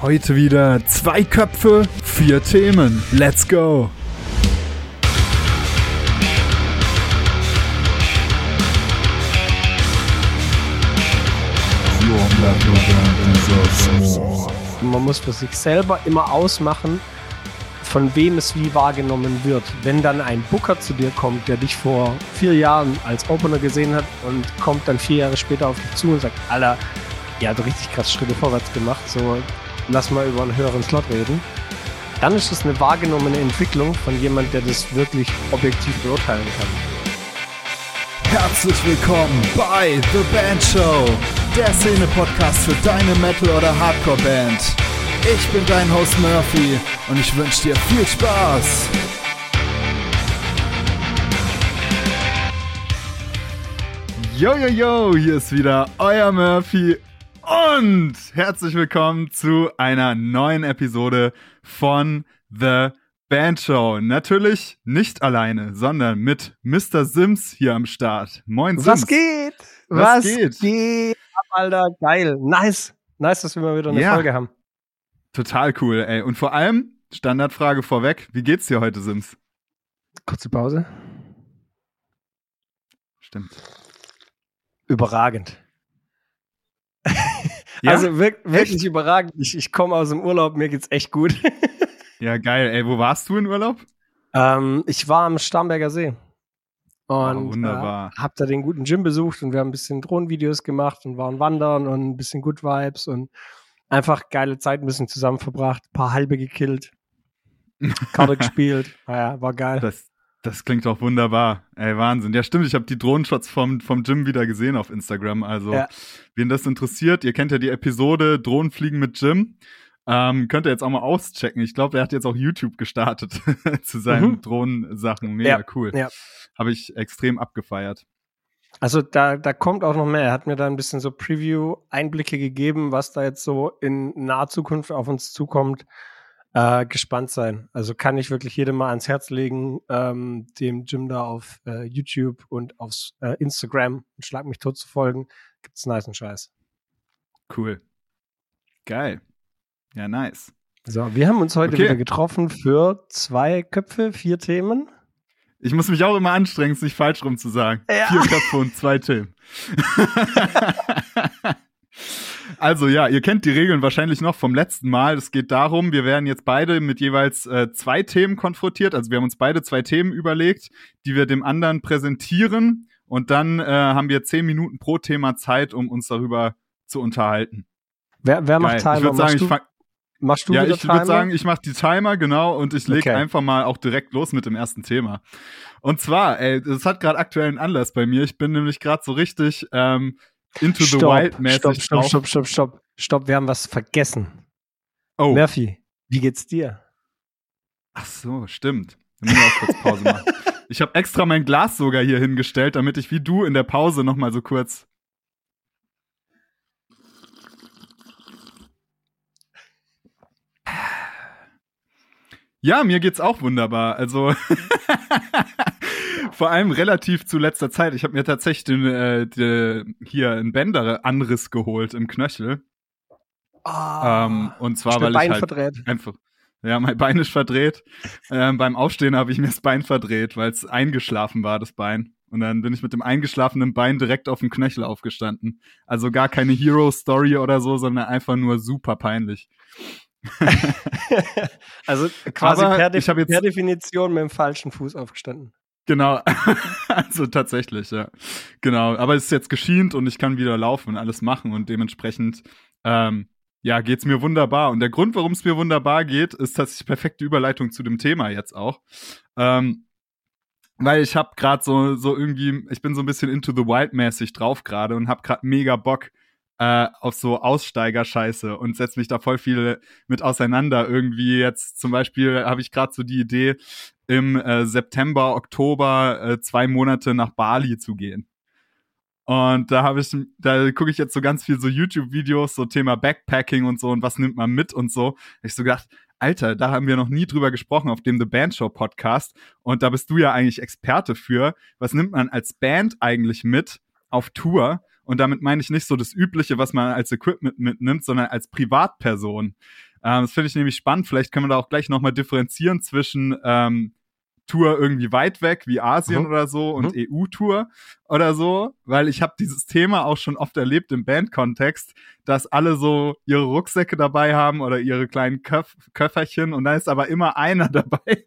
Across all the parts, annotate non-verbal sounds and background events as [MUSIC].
Heute wieder zwei Köpfe, vier Themen. Let's go! Man muss für sich selber immer ausmachen, von wem es wie wahrgenommen wird. Wenn dann ein Booker zu dir kommt, der dich vor vier Jahren als Opener gesehen hat und kommt dann vier Jahre später auf dich zu und sagt, Alter, ihr habt richtig krass Schritte vorwärts gemacht, so lass mal über einen höheren Slot reden. Dann ist es eine wahrgenommene Entwicklung von jemand, der das wirklich objektiv beurteilen kann. Herzlich willkommen bei The Band Show, der Szene-Podcast für deine Metal- oder Hardcore-Band. Ich bin dein Host Murphy und ich wünsche dir viel Spaß. Yo, yo, yo, hier ist wieder euer Murphy und herzlich willkommen zu einer neuen Episode von The Band Show. Natürlich nicht alleine, sondern mit Mr. Sims hier am Start. Moin Sims. Was geht? Was geht? geht? Alter, geil. Nice. Nice, dass wir mal wieder eine Ja. Folge haben. Total cool, ey. Und vor allem, Standardfrage vorweg, wie geht's dir heute, Sims? Kurze Pause. Stimmt. Überragend. Ja? Also wirk wirklich überragend. Ich, ich komme aus dem Urlaub, mir geht's echt gut. [LAUGHS] ja, geil, ey. Wo warst du in Urlaub? ähm, ich war am Starnberger See. Und Oh. Äh, hab da den guten Gym besucht und wir haben ein bisschen Drohnenvideos gemacht und waren wandern und ein bisschen Good Vibes und einfach geile Zeit ein bisschen zusammen verbracht, ein paar halbe gekillt, [LAUGHS] Karte gespielt. Naja, war geil. Das, das klingt doch wunderbar. Ey, Wahnsinn. Ja, stimmt, ich habe die Drohnenshots vom, vom Gym wieder gesehen auf Instagram. Also, Ja. wen das interessiert, ihr kennt ja die Episode Drohnenfliegen mit Jim. Ähm, könnt ihr jetzt auch mal auschecken. Ich glaube, er hat jetzt auch YouTube gestartet [LAUGHS] zu seinen Mhm. Drohnensachen. Mega Ja, cool. ja. Habe ich extrem abgefeiert. Also da, da kommt auch noch mehr. Er hat mir da ein bisschen so Preview-Einblicke gegeben, was da jetzt so in naher Zukunft auf uns zukommt. Äh, gespannt sein. Also kann ich wirklich jedem mal ans Herz legen, ähm, dem Jim da auf äh, YouTube und auf äh, Instagram und Schlag mich tot zu folgen. Gibt's niceen Scheiß. Cool. Geil. Ja, nice. So, wir haben uns heute Okay. wieder getroffen für zwei Köpfe, vier Themen. Ich muss mich auch immer anstrengen, es nicht falsch rum zu sagen. Ja. Vier Köpfe und zwei Themen. [LAUGHS] [LAUGHS] also ja, ihr kennt die Regeln wahrscheinlich noch vom letzten Mal. Es geht darum, wir werden jetzt beide mit jeweils äh, zwei Themen konfrontiert. Also wir haben uns beide zwei Themen überlegt, die wir dem anderen präsentieren. Und dann äh, haben wir zehn Minuten pro Thema Zeit, um uns darüber zu unterhalten. Wer, wer macht. Timer? Ich würde sagen, machst, ich du, fang, machst du ja, ich würde sagen, ich mache die Timer, genau, und ich lege Okay. einfach mal auch direkt los mit dem ersten Thema. Und zwar, ey, das hat gerade aktuellen Anlass bei mir. Ich bin nämlich gerade so richtig ähm, into the wild mäßig stopp, stopp, stopp, stopp, stopp, stopp. Wir haben was vergessen. Oh, Murphy, wie geht's dir? ach so, stimmt. Dann muss ich auch kurz Pause machen. [LAUGHS] Ich habe extra mein Glas sogar hier hingestellt, damit ich wie du in der Pause noch mal so kurz. Ja, mir geht's auch wunderbar. Also [LAUGHS] vor allem relativ zu letzter Zeit. Ich habe mir tatsächlich den, äh, den, hier einen Bänderanriss geholt im Knöchel. Ähm, und zwar, weil Bein ich halt verdreht. einfach, ja, mein Bein ist verdreht. Ähm, beim Aufstehen habe ich mir das Bein verdreht, weil es eingeschlafen war, das Bein. Und dann bin ich mit dem eingeschlafenen Bein direkt auf den Knöchel aufgestanden. Also gar keine Hero-Story oder so, sondern einfach nur super peinlich. [LAUGHS] also quasi per, De ich hab jetzt- per Definition mit dem falschen Fuß aufgestanden. Genau, [LAUGHS] also tatsächlich, ja. Genau, aber es ist jetzt geschient und ich kann wieder laufen und alles machen und dementsprechend, ähm, ja, geht's mir wunderbar. Und der Grund, warum es mir wunderbar geht, ist tatsächlich perfekte Überleitung zu dem Thema jetzt auch. Ähm, weil ich habe gerade so, so irgendwie, ich bin so ein bisschen into the wild mäßig drauf gerade und habe gerade mega Bock äh, auf so Aussteigerscheiße und setz mich da voll viel mit auseinander. Irgendwie jetzt zum Beispiel habe ich gerade so die Idee, im äh, September, Oktober äh, zwei Monate nach Bali zu gehen. Und da habe ich, da gucke ich jetzt so ganz viel so YouTube-Videos, so Thema Backpacking und so und was nimmt man mit und so. Ich so gedacht, Alter, da haben wir noch nie drüber gesprochen auf dem The Band Show Podcast. Und da bist du ja eigentlich Experte für. Was nimmt man als Band eigentlich mit auf Tour? Und damit meine ich nicht so das Übliche, was man als Equipment mitnimmt, sondern als Privatperson. Ähm, das finde ich nämlich spannend. Vielleicht können wir da auch gleich nochmal differenzieren zwischen ähm, Tour irgendwie weit weg, wie Asien mhm. oder so, und mhm. EU-Tour oder so, weil ich habe dieses Thema auch schon oft erlebt im Bandkontext, dass alle so ihre Rucksäcke dabei haben oder ihre kleinen Köf Köfferchen und da ist aber immer einer [LAUGHS] dabei,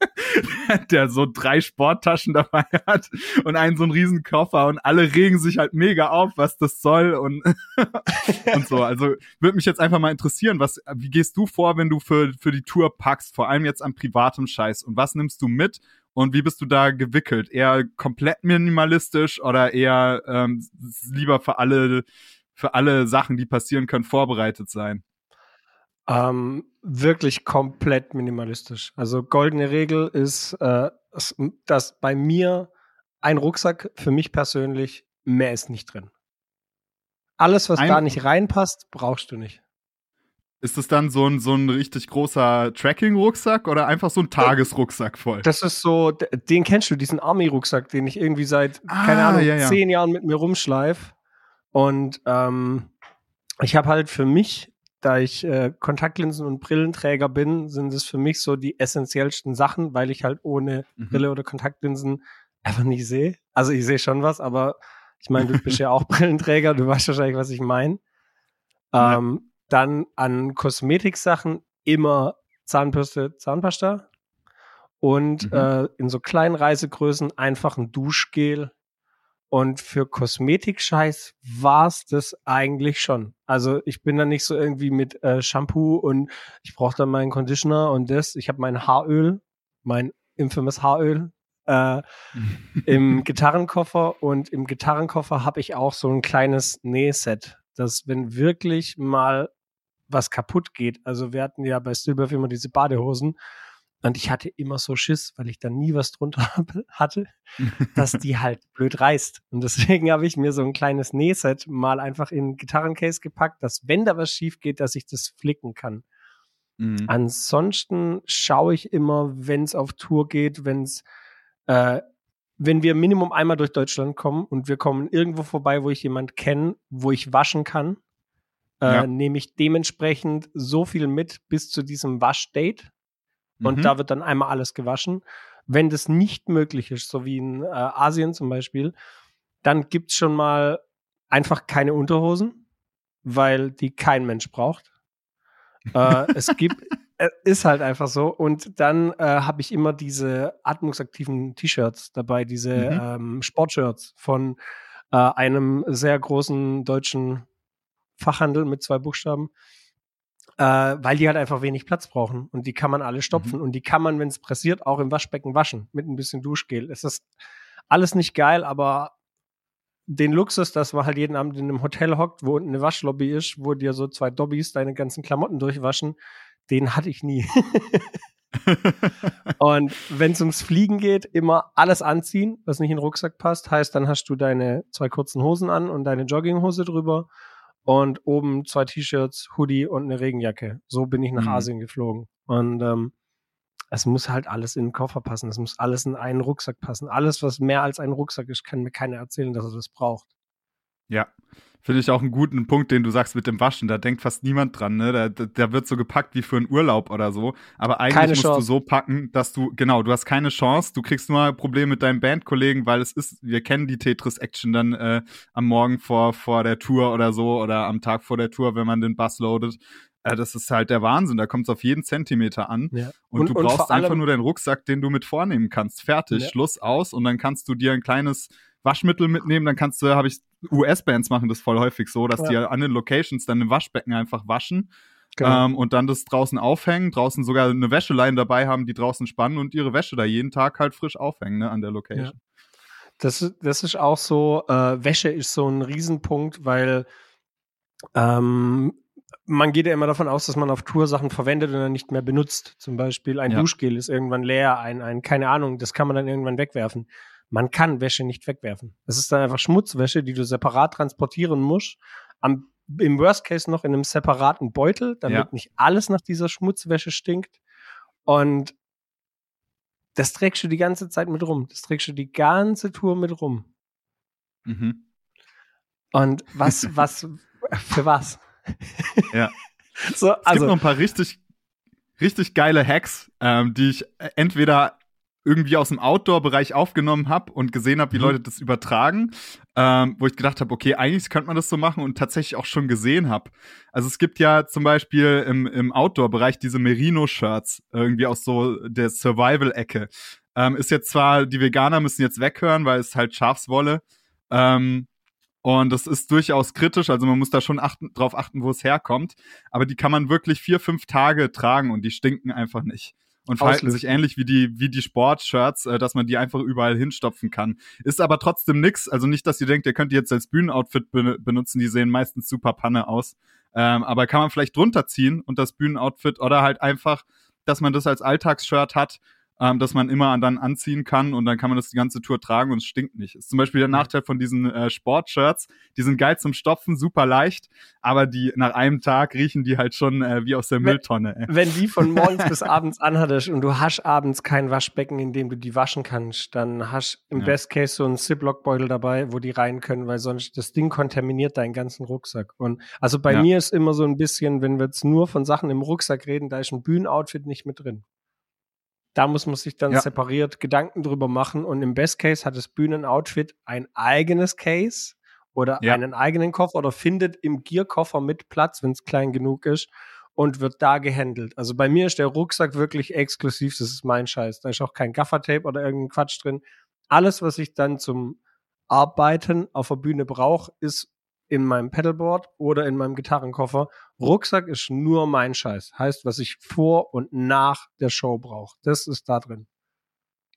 der so drei Sporttaschen dabei hat und einen so einen riesen Koffer und alle regen sich halt mega auf, was das soll und, [LAUGHS] und so. Also würde mich jetzt einfach mal interessieren, was, wie gehst du vor, wenn du für, für die Tour packst, vor allem jetzt an privatem Scheiß und was nimmst du mit und wie bist du da gewickelt? Eher komplett minimalistisch oder eher ähm, lieber für alle, für alle Sachen, die passieren können, vorbereitet sein? Ähm, wirklich komplett minimalistisch. Also goldene Regel ist, äh, dass bei mir ein Rucksack für mich persönlich mehr ist nicht drin. Alles, was ein da nicht reinpasst, brauchst du nicht. Ist das dann so ein, so ein richtig großer Tracking-Rucksack oder einfach so ein Tagesrucksack voll? Das ist so, den kennst du, diesen Army-Rucksack, den ich irgendwie seit, ah, keine Ahnung, ja, ja. zehn Jahren mit mir rumschleif. Und ähm, ich habe halt für mich, da ich äh, Kontaktlinsen und Brillenträger bin, sind es für mich so die essentiellsten Sachen, weil ich halt ohne mhm. Brille oder Kontaktlinsen einfach nicht sehe. Also ich sehe schon was, aber ich meine, du bist ja [LAUGHS] auch Brillenträger, du weißt wahrscheinlich, was ich meine. Ähm, dann an Kosmetiksachen immer Zahnbürste, Zahnpasta. Und mhm. äh, in so kleinen Reisegrößen einfach ein Duschgel. Und für Kosmetik-Scheiß war es das eigentlich schon. Also ich bin da nicht so irgendwie mit äh, Shampoo und ich brauche dann meinen Conditioner und das. Ich habe mein Haaröl, mein infamous Haaröl äh, [LAUGHS] im Gitarrenkoffer und im Gitarrenkoffer habe ich auch so ein kleines Nähset, dass wenn wirklich mal was kaputt geht. Also wir hatten ja bei Stillbirth immer diese Badehosen und ich hatte immer so Schiss, weil ich da nie was drunter [LAUGHS] hatte, dass die halt blöd reißt. Und deswegen habe ich mir so ein kleines Nähset mal einfach in ein Gitarrencase gepackt, dass wenn da was schief geht, dass ich das flicken kann. Mhm. Ansonsten schaue ich immer, wenn es auf Tour geht, wenn es äh, wenn wir Minimum einmal durch Deutschland kommen und wir kommen irgendwo vorbei, wo ich jemand kenne, wo ich waschen kann, äh, ja. nehme ich dementsprechend so viel mit bis zu diesem Waschdate. Und mhm. da wird dann einmal alles gewaschen. Wenn das nicht möglich ist, so wie in äh, Asien zum Beispiel, dann gibt's schon mal einfach keine Unterhosen, weil die kein Mensch braucht. äh, es [LAUGHS] gibt, äh, ist halt einfach so. Und dann äh, habe ich immer diese atmungsaktiven T-Shirts dabei, diese mhm. ähm, Sportshirts von äh, einem sehr großen deutschen Fachhandel mit zwei Buchstaben, äh, weil die halt einfach wenig Platz brauchen und die kann man alle stopfen mhm. und die kann man, wenn es pressiert, auch im Waschbecken waschen mit ein bisschen Duschgel. Es ist alles nicht geil, aber den Luxus, dass man halt jeden Abend in einem Hotel hockt, wo unten eine Waschlobby ist, wo dir so zwei Dobbys deine ganzen Klamotten durchwaschen, den hatte ich nie. [LAUGHS] und wenn es ums Fliegen geht, immer alles anziehen, was nicht in den Rucksack passt. Heißt, dann hast du deine zwei kurzen Hosen an und deine Jogginghose drüber und oben zwei T-Shirts, Hoodie und eine Regenjacke. So bin ich nach mhm. Asien geflogen. Und ähm, es muss halt alles in den Koffer passen. Es muss alles in einen Rucksack passen. Alles, was mehr als ein Rucksack ist, kann mir keiner erzählen, dass er das braucht. Ja, finde ich auch einen guten Punkt, den du sagst mit dem Waschen. Da denkt fast niemand dran, ne? Da, da wird so gepackt wie für einen Urlaub oder so. Aber eigentlich keine musst Chance. du so packen, dass du, genau, du hast keine Chance. Du kriegst nur Probleme mit deinen Bandkollegen, weil es ist, wir kennen die Tetris-Action dann äh, am Morgen vor, vor der Tour oder so oder am Tag vor der Tour, wenn man den Bass loadet. Äh, das ist halt der Wahnsinn. Da kommt es auf jeden Zentimeter an. Ja. Und, und, du brauchst und einfach nur deinen Rucksack, den du mit vornehmen kannst. Fertig, ja. Schluss aus. Und dann kannst du dir ein kleines Waschmittel mitnehmen, dann kannst du, habe ich, US-Bands machen das voll häufig so, dass ja. die an den Locations dann im Waschbecken einfach waschen. Genau. Ähm, und dann das draußen aufhängen, draußen sogar eine Wäscheleine dabei haben, die draußen spannen und ihre Wäsche da jeden Tag halt frisch aufhängen, ne, an der Location. Ja. Das, das ist auch so, äh, Wäsche ist so ein Riesenpunkt, weil ähm, man geht ja immer davon aus, dass man auf Tour Sachen verwendet und dann nicht mehr benutzt. Zum Beispiel ein ja. Duschgel ist irgendwann leer, ein, ein, keine Ahnung, das kann man dann irgendwann wegwerfen man kann Wäsche nicht wegwerfen. Es ist dann einfach Schmutzwäsche, die du separat transportieren musst. Am, Im Worst Case noch in einem separaten Beutel, damit ja. nicht alles nach dieser Schmutzwäsche stinkt. Und das trägst du die ganze Zeit mit rum. Das trägst du die ganze Tour mit rum. Mhm. Und was, [LAUGHS] was, für was? Ja. [LAUGHS] so, es also, gibt noch ein paar richtig richtig geile Hacks, ähm, die ich entweder irgendwie aus dem Outdoor-Bereich aufgenommen habe und gesehen habe, wie mhm. Leute das übertragen, ähm, wo ich gedacht habe, okay, eigentlich könnte man das so machen und tatsächlich auch schon gesehen habe. Also es gibt ja zum Beispiel im, im Outdoor-Bereich diese Merino-Shirts, irgendwie aus so der Survival-Ecke. Ähm, ist jetzt zwar, die Veganer müssen jetzt weghören, weil es halt Schafswolle. Ähm, und das ist durchaus kritisch, also man muss da schon achten, drauf achten, wo es herkommt. Aber die kann man wirklich vier, fünf Tage tragen und die stinken einfach nicht und verhalten sich ähnlich wie die, wie die Sportshirts, äh, dass man die einfach überall hinstopfen kann. Ist aber trotzdem nix. Also nicht, dass ihr denkt, ihr könnt die jetzt als Bühnenoutfit be benutzen. Die sehen meistens super Panne aus. Ähm, aber kann man vielleicht drunter ziehen und das Bühnenoutfit oder halt einfach, dass man das als Alltagsshirt hat ähm, dass man immer dann anziehen kann und dann kann man das die ganze Tour tragen und es stinkt nicht. Ist zum Beispiel der Nachteil von diesen äh, Sportshirts. Die sind geil zum Stopfen, super leicht, aber die nach einem Tag riechen die halt schon äh, wie aus der Mülltonne. Ey. Wenn die von [LAUGHS] morgens bis abends anhattest und du hast abends kein Waschbecken, in dem du die waschen kannst, dann hast im ja. Best Case so einen Ziploc-Beutel dabei, wo die rein können, weil sonst das Ding kontaminiert deinen ganzen Rucksack. Und also bei ja. mir ist immer so ein bisschen, wenn wir jetzt nur von Sachen im Rucksack reden, da ist ein Bühnenoutfit nicht mit drin. Da muss man sich dann ja. separiert Gedanken drüber machen. Und im Best Case hat das Bühnenoutfit ein eigenes Case oder ja. einen eigenen Koffer oder findet im Gearkoffer mit Platz, wenn es klein genug ist und wird da gehandelt. Also bei mir ist der Rucksack wirklich exklusiv, das ist mein Scheiß. Da ist auch kein Gaffertape oder irgendein Quatsch drin. Alles, was ich dann zum Arbeiten auf der Bühne brauche, ist in meinem Pedalboard oder in meinem Gitarrenkoffer. Rucksack ist nur mein Scheiß. Heißt, was ich vor und nach der Show brauche. Das ist da drin.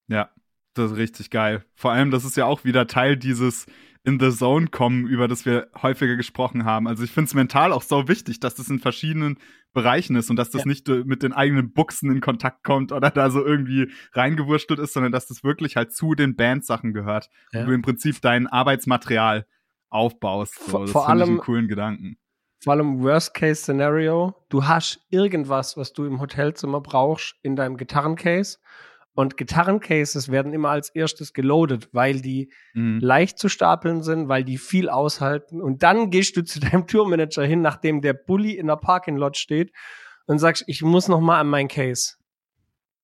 Ja, das ist richtig geil. Vor allem, das ist ja auch wieder Teil dieses in the Zone kommen, über das wir häufiger gesprochen haben. Also ich finde es mental auch so wichtig, dass das in verschiedenen Bereichen ist und dass das ja. nicht mit den eigenen Buchsen in Kontakt kommt oder da so irgendwie reingewurstelt ist, sondern dass das wirklich halt zu den Bandsachen gehört. Ja. Und du im Prinzip dein Arbeitsmaterial aufbaust. So. Das vor allem ich einen coolen Gedanken. Vor allem Worst-Case-Szenario, du hast irgendwas, was du im Hotelzimmer brauchst, in deinem Gitarrencase. Und Gitarrencases werden immer als erstes geloadet, weil die mhm. leicht zu stapeln sind, weil die viel aushalten. Und dann gehst du zu deinem Tourmanager hin, nachdem der Bulli in der Parking Lot steht und sagst, ich muss noch mal an mein Case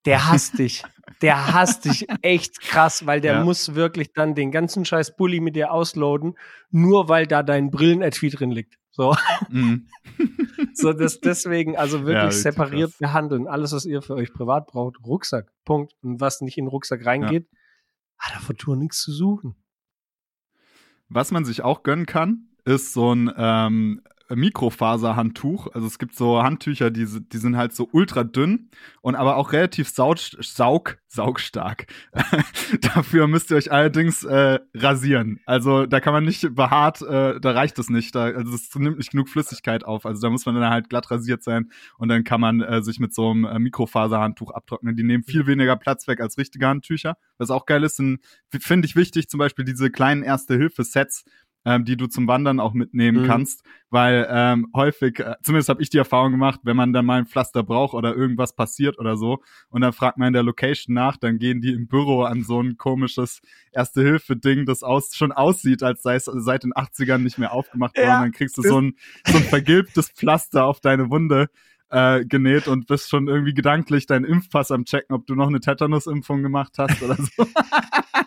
der hasst [LAUGHS] dich. Der hasst dich echt krass, weil der ja. muss wirklich dann den ganzen scheiß Bulli mit dir ausloaden, nur weil da dein Brillenetui drin liegt. So. Mhm. [LAUGHS] so, das deswegen, also wirklich ja, separiert krass. behandeln. Alles, was ihr für euch privat braucht, Rucksack. Punkt. Und was nicht in den Rucksack reingeht, ja. hat auf der Tour nichts zu suchen. Was man sich auch gönnen kann, ist so ein ähm, Mikrofaserhandtuch. Also es gibt so Handtücher, die, die sind halt so ultra dünn und aber auch relativ saug, saug saugstark. [LAUGHS] Dafür müsst ihr euch allerdings äh, rasieren. Also da kann man nicht behaart, äh, da reicht es nicht. Da, also es nimmt nicht genug Flüssigkeit auf. Also da muss man dann halt glatt rasiert sein und dann kann man äh, sich mit so einem äh, Mikrofaserhandtuch abtrocknen. Die nehmen viel weniger Platz weg als richtige Handtücher. Was auch geil ist, finde ich wichtig, zum Beispiel diese kleinen Erste-Hilfe-Sets ähm, die du zum Wandern auch mitnehmen mhm. kannst, weil ähm, häufig, äh, zumindest habe ich die Erfahrung gemacht, wenn man dann mal ein Pflaster braucht oder irgendwas passiert oder so und dann fragt man in der Location nach, dann gehen die im Büro an so ein komisches Erste-Hilfe-Ding, das aus, schon aussieht, als sei es seit den 80ern nicht mehr aufgemacht worden. Ja, dann kriegst du so ein, so ein vergilbtes Pflaster auf deine Wunde äh, genäht und bist schon irgendwie gedanklich deinen Impfpass am checken, ob du noch eine Tetanus-Impfung gemacht hast oder so. [LAUGHS]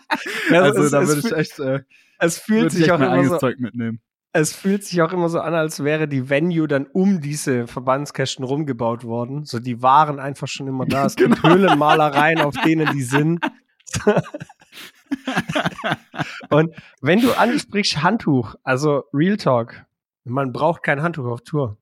also es, da würde ich echt äh, es fühlt sich auch immer so, Zeug mitnehmen. Es fühlt sich auch immer so an, als wäre die Venue dann um diese Verbandskästen rumgebaut worden. So, die waren einfach schon immer da. [LAUGHS] Es genau. gibt Höhlenmalereien, auf denen die sind. [LAUGHS] Und wenn du ansprichst Handtuch, also Real Talk, man braucht kein Handtuch auf Tour.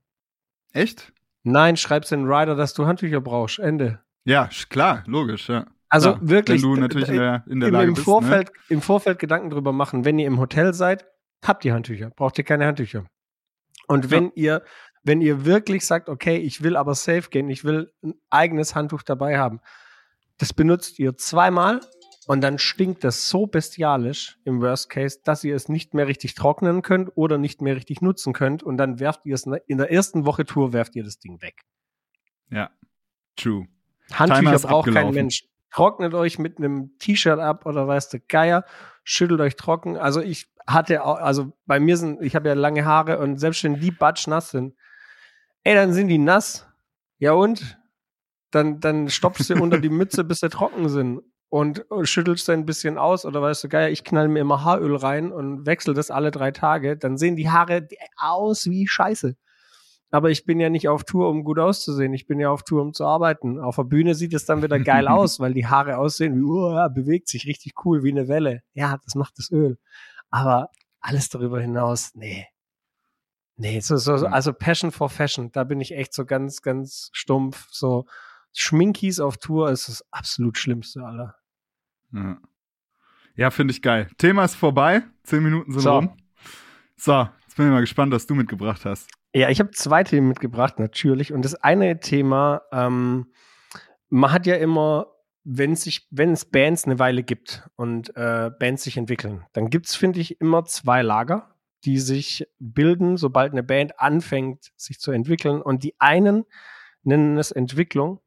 Echt? Nein, schreib's in Rider, dass du Handtücher brauchst. Ende. Ja, klar, logisch, ja. Also ja, wirklich, wenn du natürlich in der, in der im, Lage im bist, Vorfeld, ne? im Vorfeld Gedanken drüber machen. Wenn ihr im Hotel seid, habt ihr Handtücher, braucht ihr keine Handtücher. Und wenn ja. ihr, wenn ihr wirklich sagt, okay, ich will aber safe gehen, ich will ein eigenes Handtuch dabei haben, das benutzt ihr zweimal und dann stinkt das so bestialisch im Worst Case, dass ihr es nicht mehr richtig trocknen könnt oder nicht mehr richtig nutzen könnt und dann werft ihr es in der ersten Woche Tour werft ihr das Ding weg. Ja, true. Handtücher braucht kein Mensch trocknet euch mit einem T-Shirt ab oder weißt du, Geier, schüttelt euch trocken. Also ich hatte auch, also bei mir sind, ich habe ja lange Haare und selbst wenn die batsch nass sind, ey, dann sind die nass. Ja und? dann, dann stopfst du unter die Mütze, bis sie trocken sind und schüttelst ein bisschen aus oder weißt du, geil, ich knall mir immer Haaröl rein und wechsel das alle drei Tage, dann sehen die Haare aus wie Scheiße. Aber ich bin ja nicht auf Tour, um gut auszusehen. Ich bin ja auf Tour, um zu arbeiten. Auf der Bühne sieht es dann wieder geil [LAUGHS] aus, weil die Haare aussehen wie, uh, bewegt sich richtig cool, wie eine Welle. Ja, das macht das Öl. Aber alles darüber hinaus, nee. Nee, so, so, also Passion for Fashion, da bin ich echt so ganz, ganz stumpf. So Schminkies auf Tour ist das absolut Schlimmste aller. Ja, ja finde ich geil. Thema ist vorbei. Zehn Minuten sind so. rum. So, jetzt bin ich mal gespannt, was du mitgebracht hast. Ja, ich habe zwei Themen mitgebracht, natürlich. Und das eine Thema, ähm, man hat ja immer, wenn sich, wenn es Bands eine Weile gibt und äh, Bands sich entwickeln, dann gibt es, finde ich, immer zwei Lager, die sich bilden, sobald eine Band anfängt, sich zu entwickeln. Und die einen nennen es Entwicklung,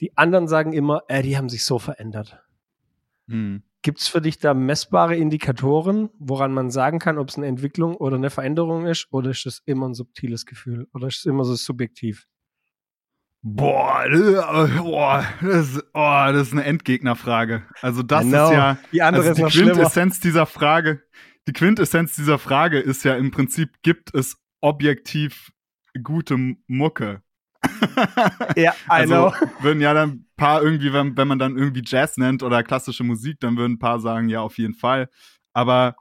die anderen sagen immer, äh, die haben sich so verändert. Hm. Gibt es für dich da messbare Indikatoren, woran man sagen kann, ob es eine Entwicklung oder eine Veränderung ist? Oder ist das immer ein subtiles Gefühl? Oder ist es immer so subjektiv? Boah, das, boah, das, oh, das ist eine Endgegnerfrage. Also das ist ja die, andere also die Quintessenz schlimmer. dieser Frage. Die Quintessenz dieser Frage ist ja im Prinzip, gibt es objektiv gute Mucke? [LAUGHS] ja, I also. Würden ja dann ein paar irgendwie, wenn, wenn man dann irgendwie Jazz nennt oder klassische Musik, dann würden ein paar sagen, ja, auf jeden Fall. Aber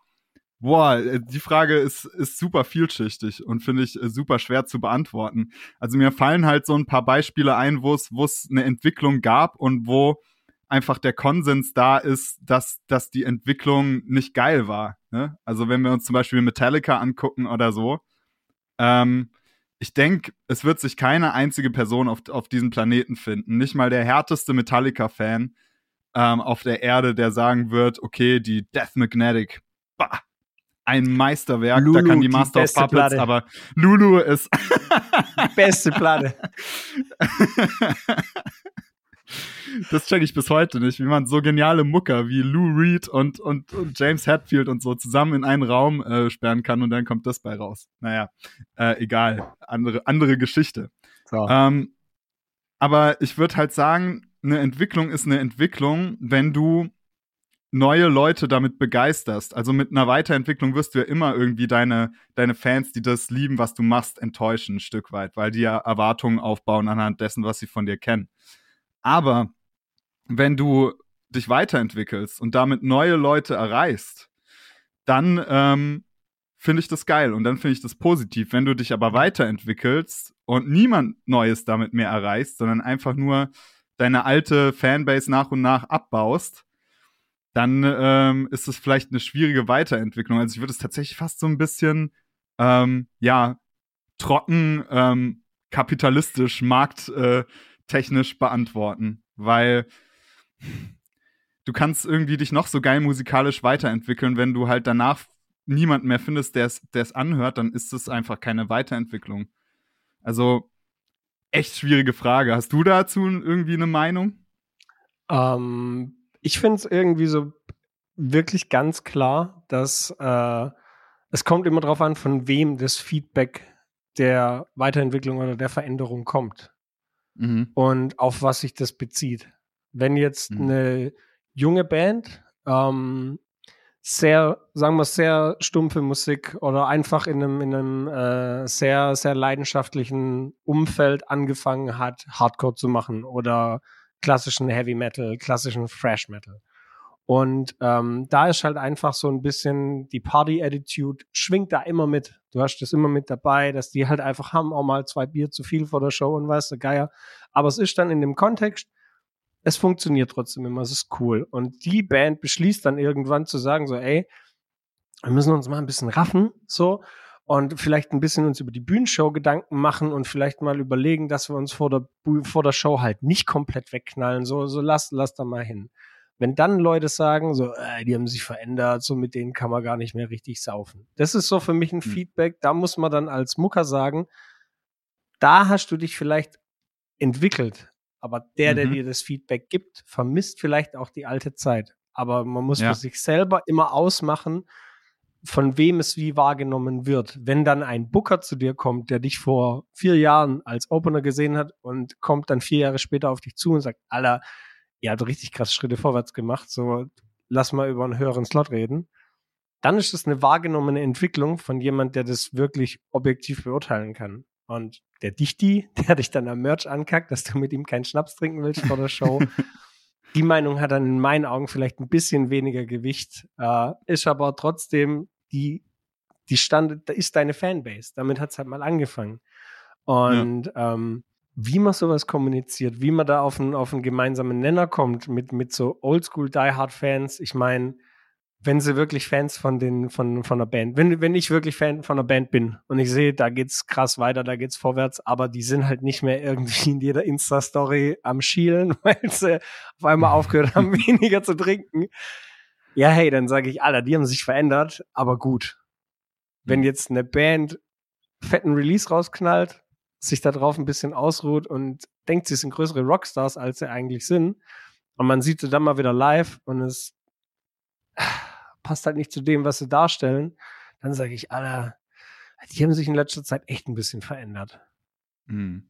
boah, äh, die Frage ist, ist super vielschichtig und finde ich äh, super schwer zu beantworten. Also mir fallen halt so ein paar Beispiele ein, wo es, wo es eine Entwicklung gab und wo einfach der Konsens da ist, dass, dass die Entwicklung nicht geil war. Ne? Also wenn wir uns zum Beispiel Metallica angucken oder so, ähm, ich denke, es wird sich keine einzige Person auf, auf diesem Planeten finden, nicht mal der härteste Metallica-Fan ähm, auf der Erde, der sagen wird, okay, die Death Magnetic, bah, ein Meisterwerk, Lulu, da kann die Master die of Puppets, Platte. aber Lulu ist beste Platte. [LAUGHS] das check ich bis heute nicht, wie man so geniale Mucker wie Lou Reed und, und, und James Hetfield und so zusammen in einen Raum äh, sperren kann und dann kommt das bei raus. Naja, äh, egal. Andere, andere Geschichte. So. Ähm, aber ich würde halt sagen, eine Entwicklung ist eine Entwicklung, wenn du neue Leute damit begeisterst. Also mit einer Weiterentwicklung wirst du ja immer irgendwie deine, deine Fans, die das lieben, was du machst, enttäuschen, ein Stück weit, weil die ja Erwartungen aufbauen anhand dessen, was sie von dir kennen. Aber wenn du dich weiterentwickelst und damit neue Leute erreichst, dann ähm, finde ich das geil und dann finde ich das positiv. Wenn du dich aber weiterentwickelst und niemand Neues damit mehr erreichst, sondern einfach nur deine alte Fanbase nach und nach abbaust, dann ähm, ist es vielleicht eine schwierige Weiterentwicklung. Also ich würde es tatsächlich fast so ein bisschen, ähm, ja, trocken, ähm, kapitalistisch, markttechnisch beantworten, weil du kannst irgendwie dich noch so geil musikalisch weiterentwickeln, wenn du halt danach niemanden mehr findest, der es anhört, dann ist es einfach keine Weiterentwicklung. Also echt schwierige Frage. Hast du dazu irgendwie eine Meinung? Ähm, ich finde es irgendwie so wirklich ganz klar, dass äh, es kommt immer darauf an, von wem das Feedback der Weiterentwicklung oder der Veränderung kommt mhm. und auf was sich das bezieht. Wenn jetzt mhm. eine junge Band ähm, sehr, sagen wir, sehr stumpfe Musik oder einfach in einem, in einem äh, sehr, sehr leidenschaftlichen Umfeld angefangen hat, Hardcore zu machen oder klassischen Heavy Metal, klassischen Fresh Metal. Und ähm, da ist halt einfach so ein bisschen die Party-Attitude, schwingt da immer mit. Du hast das immer mit dabei, dass die halt einfach haben, auch mal zwei Bier zu viel vor der Show und weißt du, Geier. Aber es ist dann in dem Kontext, es funktioniert trotzdem immer, es ist cool. Und die Band beschließt dann irgendwann zu sagen, so, ey, wir müssen uns mal ein bisschen raffen, so, und vielleicht ein bisschen uns über die Bühnenshow Gedanken machen und vielleicht mal überlegen, dass wir uns vor der, vor der Show halt nicht komplett wegknallen, so, so lass, lass da mal hin. Wenn dann Leute sagen, so, äh, die haben sich verändert, so mit denen kann man gar nicht mehr richtig saufen. Das ist so für mich ein hm. Feedback, da muss man dann als Mucker sagen, da hast du dich vielleicht entwickelt aber der, mhm. der dir das Feedback gibt, vermisst vielleicht auch die alte Zeit. Aber man muss ja. für sich selber immer ausmachen, von wem es wie wahrgenommen wird. Wenn dann ein Booker zu dir kommt, der dich vor vier Jahren als Opener gesehen hat und kommt dann vier Jahre später auf dich zu und sagt, Alter, ihr habt richtig krass Schritte vorwärts gemacht, so lass mal über einen höheren Slot reden. Dann ist es eine wahrgenommene Entwicklung von jemand, der das wirklich objektiv beurteilen kann. Und der Dichti, [LAUGHS] der dich dann am Merch ankackt, dass du mit ihm keinen Schnaps trinken willst vor der Show, [LAUGHS] die Meinung hat dann in meinen Augen vielleicht ein bisschen weniger Gewicht, äh, ist aber trotzdem die, die Stand, da ist deine Fanbase. Damit hat es halt mal angefangen. Und ja. ähm, wie man sowas kommuniziert, wie man da auf einen, auf einen gemeinsamen Nenner kommt mit, mit so Oldschool Die Hard Fans. Ich meine, wenn sie wirklich Fans von den von von der Band, wenn wenn ich wirklich Fan von der Band bin und ich sehe, da geht's krass weiter, da geht's vorwärts, aber die sind halt nicht mehr irgendwie in jeder Insta Story am schielen, [LAUGHS] weil sie auf einmal aufgehört haben [LAUGHS] weniger zu trinken. Ja, hey, dann sage ich, Alter, die haben sich verändert, aber gut. Wenn mhm. jetzt eine Band fetten Release rausknallt, sich da drauf ein bisschen ausruht und denkt, sie sind größere Rockstars, als sie eigentlich sind, und man sieht sie dann mal wieder live und es [SIGHS] passt halt nicht zu dem, was sie darstellen, dann sage ich, Alter, die haben sich in letzter Zeit echt ein bisschen verändert. Mhm.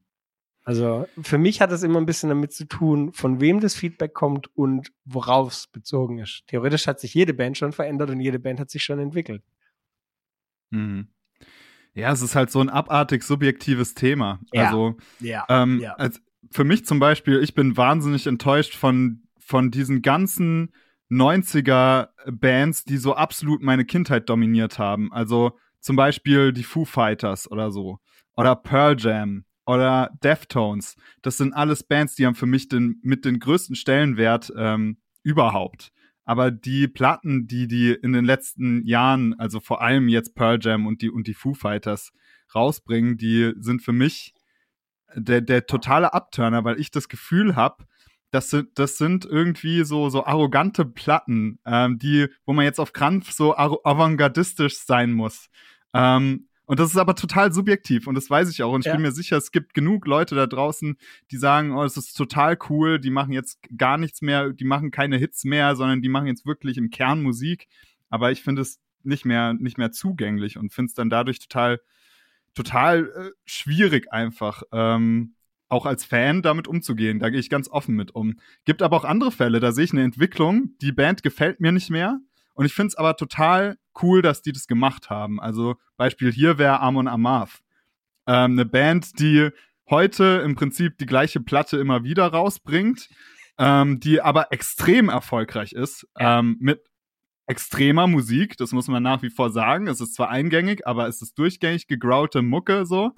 Also für mich hat es immer ein bisschen damit zu tun, von wem das Feedback kommt und worauf es bezogen ist. Theoretisch hat sich jede Band schon verändert und jede Band hat sich schon entwickelt. Mhm. Ja, es ist halt so ein abartig subjektives Thema. Ja. Also ja. Ähm, ja. Als, für mich zum Beispiel, ich bin wahnsinnig enttäuscht von, von diesen ganzen 90er Bands, die so absolut meine Kindheit dominiert haben. Also zum Beispiel die Foo Fighters oder so. Oder Pearl Jam oder Deftones. Das sind alles Bands, die haben für mich den, mit den größten Stellenwert ähm, überhaupt. Aber die Platten, die die in den letzten Jahren, also vor allem jetzt Pearl Jam und die, und die Foo Fighters rausbringen, die sind für mich der, der totale Abturner, weil ich das Gefühl habe, das sind, das sind irgendwie so, so arrogante Platten, ähm, die, wo man jetzt auf Krampf so avantgardistisch sein muss. Ähm, und das ist aber total subjektiv und das weiß ich auch. Und ich ja. bin mir sicher, es gibt genug Leute da draußen, die sagen, oh, es ist total cool, die machen jetzt gar nichts mehr, die machen keine Hits mehr, sondern die machen jetzt wirklich im Kern Musik. Aber ich finde es nicht mehr, nicht mehr zugänglich und finde es dann dadurch total, total äh, schwierig einfach. Ähm, auch als Fan damit umzugehen. Da gehe ich ganz offen mit um. Gibt aber auch andere Fälle, da sehe ich eine Entwicklung, die Band gefällt mir nicht mehr. Und ich finde es aber total cool, dass die das gemacht haben. Also Beispiel hier wäre Amon Amarth. Ähm, eine Band, die heute im Prinzip die gleiche Platte immer wieder rausbringt, ähm, die aber extrem erfolgreich ist, ähm, mit extremer Musik, das muss man nach wie vor sagen. Es ist zwar eingängig, aber es ist durchgängig gegraulte Mucke so.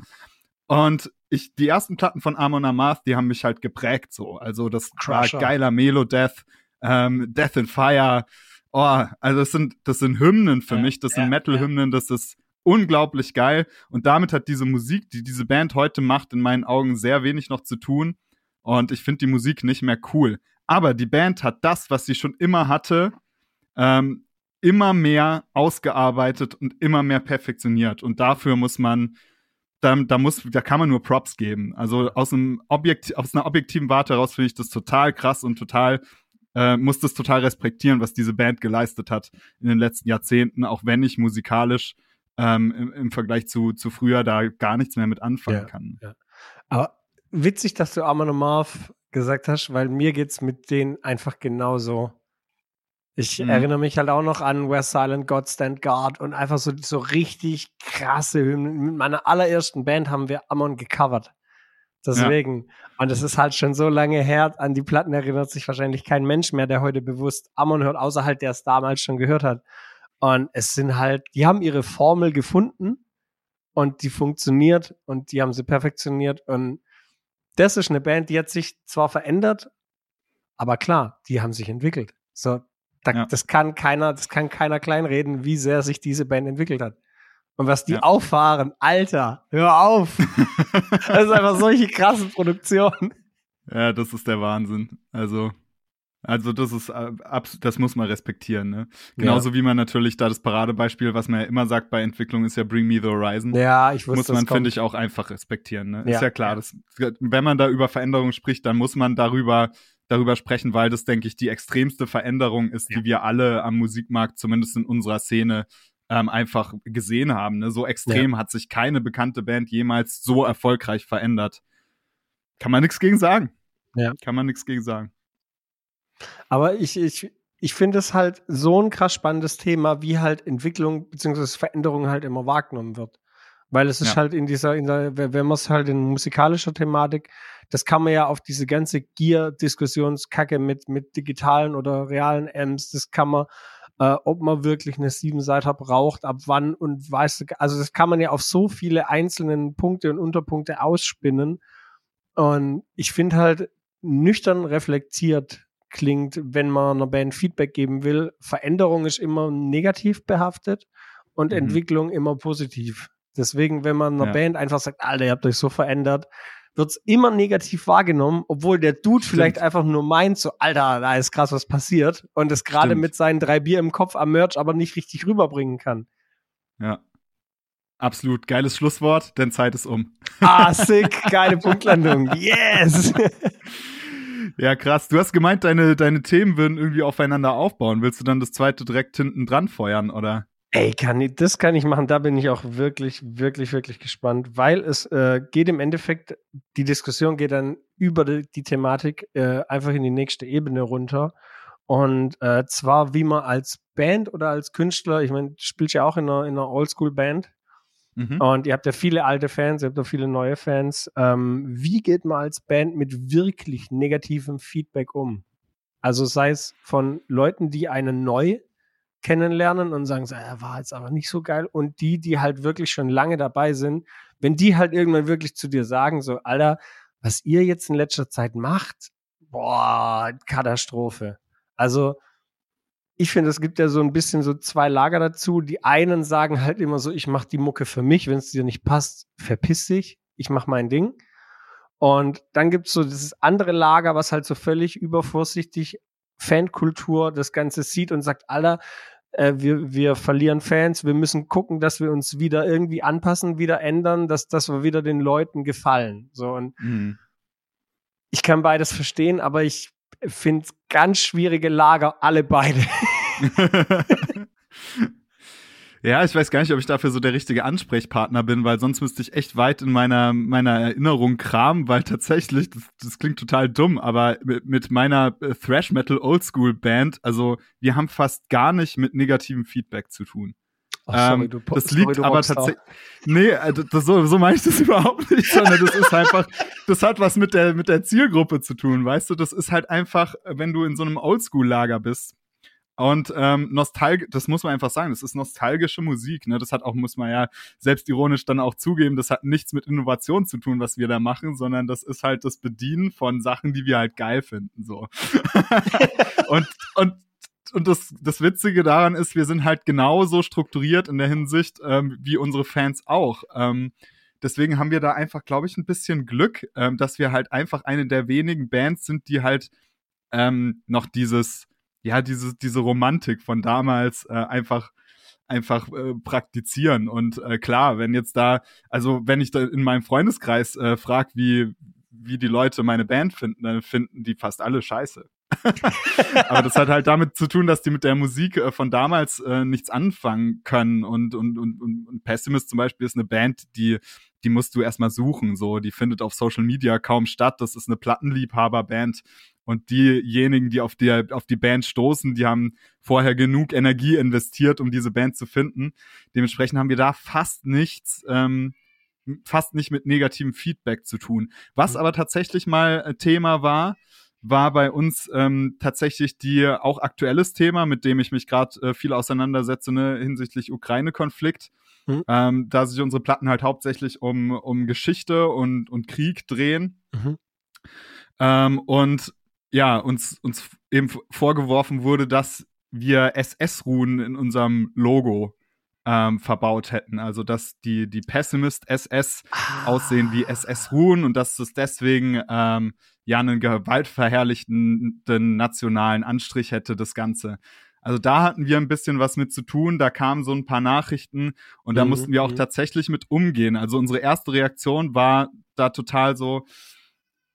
Und ich, die ersten Platten von Amon Amarth, die haben mich halt geprägt so. Also das Crusher. war geiler Melo-Death, ähm, Death in Fire. Oh, also das sind, das sind Hymnen für ja, mich, das sind Metal-Hymnen, das ist unglaublich geil. Und damit hat diese Musik, die diese Band heute macht, in meinen Augen sehr wenig noch zu tun. Und ich finde die Musik nicht mehr cool. Aber die Band hat das, was sie schon immer hatte, ähm, immer mehr ausgearbeitet und immer mehr perfektioniert. Und dafür muss man da, da muss, da kann man nur Props geben. Also aus einem Objekt, aus einer objektiven Warte heraus finde ich das total krass und total äh, muss das total respektieren, was diese Band geleistet hat in den letzten Jahrzehnten, auch wenn ich musikalisch ähm, im, im, Vergleich zu, zu früher da gar nichts mehr mit anfangen ja, kann. Ja. Aber witzig, dass du Amon Marv gesagt hast, weil mir geht's mit denen einfach genauso. Ich mhm. erinnere mich halt auch noch an Where Silent God Stand Guard und einfach so, so richtig krasse Hymnen. Mit meiner allerersten Band haben wir Amon gecovert. Deswegen. Ja. Und es ist halt schon so lange her, an die Platten erinnert sich wahrscheinlich kein Mensch mehr, der heute bewusst Amon hört, außer halt, der es damals schon gehört hat. Und es sind halt, die haben ihre Formel gefunden und die funktioniert und die haben sie perfektioniert. Und das ist eine Band, die hat sich zwar verändert, aber klar, die haben sich entwickelt. So, da, ja. Das kann keiner, das kann keiner kleinreden, wie sehr sich diese Band entwickelt hat. Und was die ja. auffahren, Alter, hör auf. [LAUGHS] das ist einfach solche krassen Produktionen. Ja, das ist der Wahnsinn. Also, also das ist äh, das muss man respektieren, ne? Genauso ja. wie man natürlich da das Paradebeispiel, was man ja immer sagt bei Entwicklung, ist ja Bring Me the Horizon. Ja, ich wusste, Muss man, finde ich, auch einfach respektieren, ne? Ja. Ist ja klar. Das, wenn man da über Veränderungen spricht, dann muss man darüber darüber sprechen, weil das, denke ich, die extremste Veränderung ist, die wir alle am Musikmarkt, zumindest in unserer Szene, ähm, einfach gesehen haben. Ne? So extrem ja. hat sich keine bekannte Band jemals so erfolgreich verändert. Kann man nichts gegen sagen. Ja. Kann man nichts gegen sagen. Aber ich, ich, ich finde es halt so ein krass spannendes Thema, wie halt Entwicklung bzw. Veränderung halt immer wahrgenommen wird. Weil es ist ja. halt in dieser, in der, wenn man es halt in musikalischer Thematik, das kann man ja auf diese ganze Gear-Diskussionskacke mit, mit digitalen oder realen Amps, das kann man, äh, ob man wirklich eine Siebenseiter braucht, ab wann und weiß, also das kann man ja auf so viele einzelnen Punkte und Unterpunkte ausspinnen. Und ich finde halt nüchtern reflektiert klingt, wenn man einer Band Feedback geben will. Veränderung ist immer negativ behaftet und mhm. Entwicklung immer positiv. Deswegen, wenn man einer ja. Band einfach sagt, Alter, ihr habt euch so verändert, wird's immer negativ wahrgenommen, obwohl der Dude Stimmt. vielleicht einfach nur meint, so, Alter, da ist krass was passiert und es gerade mit seinen drei Bier im Kopf am Merch aber nicht richtig rüberbringen kann. Ja. Absolut geiles Schlusswort, denn Zeit ist um. Ah, sick, [LAUGHS] geile Punktlandung. Yes! Ja, krass. Du hast gemeint, deine, deine Themen würden irgendwie aufeinander aufbauen. Willst du dann das zweite direkt hinten dran feuern, oder? Ey, kann ich, das kann ich machen. Da bin ich auch wirklich, wirklich, wirklich gespannt, weil es äh, geht im Endeffekt, die Diskussion geht dann über die, die Thematik äh, einfach in die nächste Ebene runter. Und äh, zwar, wie man als Band oder als Künstler, ich meine, du spielst ja auch in einer, in einer Oldschool-Band. Mhm. Und ihr habt ja viele alte Fans, ihr habt auch viele neue Fans. Ähm, wie geht man als Band mit wirklich negativem Feedback um? Also sei es von Leuten, die einen neu kennenlernen und sagen, er war jetzt aber nicht so geil. Und die, die halt wirklich schon lange dabei sind, wenn die halt irgendwann wirklich zu dir sagen, so, Alter, was ihr jetzt in letzter Zeit macht, boah, Katastrophe. Also, ich finde, es gibt ja so ein bisschen so zwei Lager dazu. Die einen sagen halt immer so, ich mache die Mucke für mich, wenn es dir nicht passt, verpiss dich, ich mache mein Ding. Und dann gibt es so dieses andere Lager, was halt so völlig übervorsichtig Fankultur das Ganze sieht und sagt, Alter, äh, wir, wir verlieren Fans, wir müssen gucken, dass wir uns wieder irgendwie anpassen, wieder ändern, dass, dass wir wieder den Leuten gefallen. So und mhm. ich kann beides verstehen, aber ich finde ganz schwierige Lager, alle beide. [LAUGHS] [LAUGHS] Ja, ich weiß gar nicht, ob ich dafür so der richtige Ansprechpartner bin, weil sonst müsste ich echt weit in meiner, meiner Erinnerung kramen, weil tatsächlich, das, das klingt total dumm, aber mit, mit meiner äh, Thrash Metal Oldschool Band, also wir haben fast gar nicht mit negativem Feedback zu tun. Oh, sorry, ähm, das sorry, liegt aber tatsächlich. Nee, also das, so, so meine ich das [LAUGHS] überhaupt nicht, sondern das ist einfach, das hat was mit der, mit der Zielgruppe zu tun, weißt du? Das ist halt einfach, wenn du in so einem Oldschool-Lager bist, und ähm, nostalgisch, das muss man einfach sagen, das ist nostalgische Musik. Ne? Das hat auch, muss man ja selbstironisch dann auch zugeben, das hat nichts mit Innovation zu tun, was wir da machen, sondern das ist halt das Bedienen von Sachen, die wir halt geil finden. So. [LAUGHS] und, und und das, das Witzige daran ist, wir sind halt genauso strukturiert in der Hinsicht ähm, wie unsere Fans auch. Ähm, deswegen haben wir da einfach, glaube ich, ein bisschen Glück, ähm, dass wir halt einfach eine der wenigen Bands sind, die halt ähm, noch dieses ja, diese, diese Romantik von damals äh, einfach einfach äh, praktizieren. Und äh, klar, wenn jetzt da, also wenn ich da in meinem Freundeskreis äh, frage, wie, wie die Leute meine Band finden, dann finden die fast alle scheiße. [LAUGHS] Aber das hat halt damit zu tun, dass die mit der Musik äh, von damals äh, nichts anfangen können. Und, und, und, und Pessimist zum Beispiel ist eine Band, die, die musst du erstmal suchen. So, die findet auf Social Media kaum statt. Das ist eine Plattenliebhaberband. Und diejenigen, die auf die, auf die Band stoßen, die haben vorher genug Energie investiert, um diese Band zu finden. Dementsprechend haben wir da fast nichts, ähm, fast nicht mit negativem Feedback zu tun. Was mhm. aber tatsächlich mal äh, Thema war, war bei uns ähm, tatsächlich die auch aktuelles Thema, mit dem ich mich gerade äh, viel auseinandersetze, ne, hinsichtlich Ukraine-Konflikt. Mhm. Ähm, da sich unsere Platten halt hauptsächlich um, um Geschichte und, und Krieg drehen. Mhm. Ähm, und ja, uns, uns eben vorgeworfen wurde, dass wir SS-Runen in unserem Logo ähm, verbaut hätten. Also, dass die, die Pessimist SS ah. aussehen wie SS-Runen und dass es deswegen ähm, ja einen gewaltverherrlichenden nationalen Anstrich hätte, das Ganze. Also da hatten wir ein bisschen was mit zu tun, da kamen so ein paar Nachrichten und da mhm. mussten wir auch mhm. tatsächlich mit umgehen. Also unsere erste Reaktion war da total so,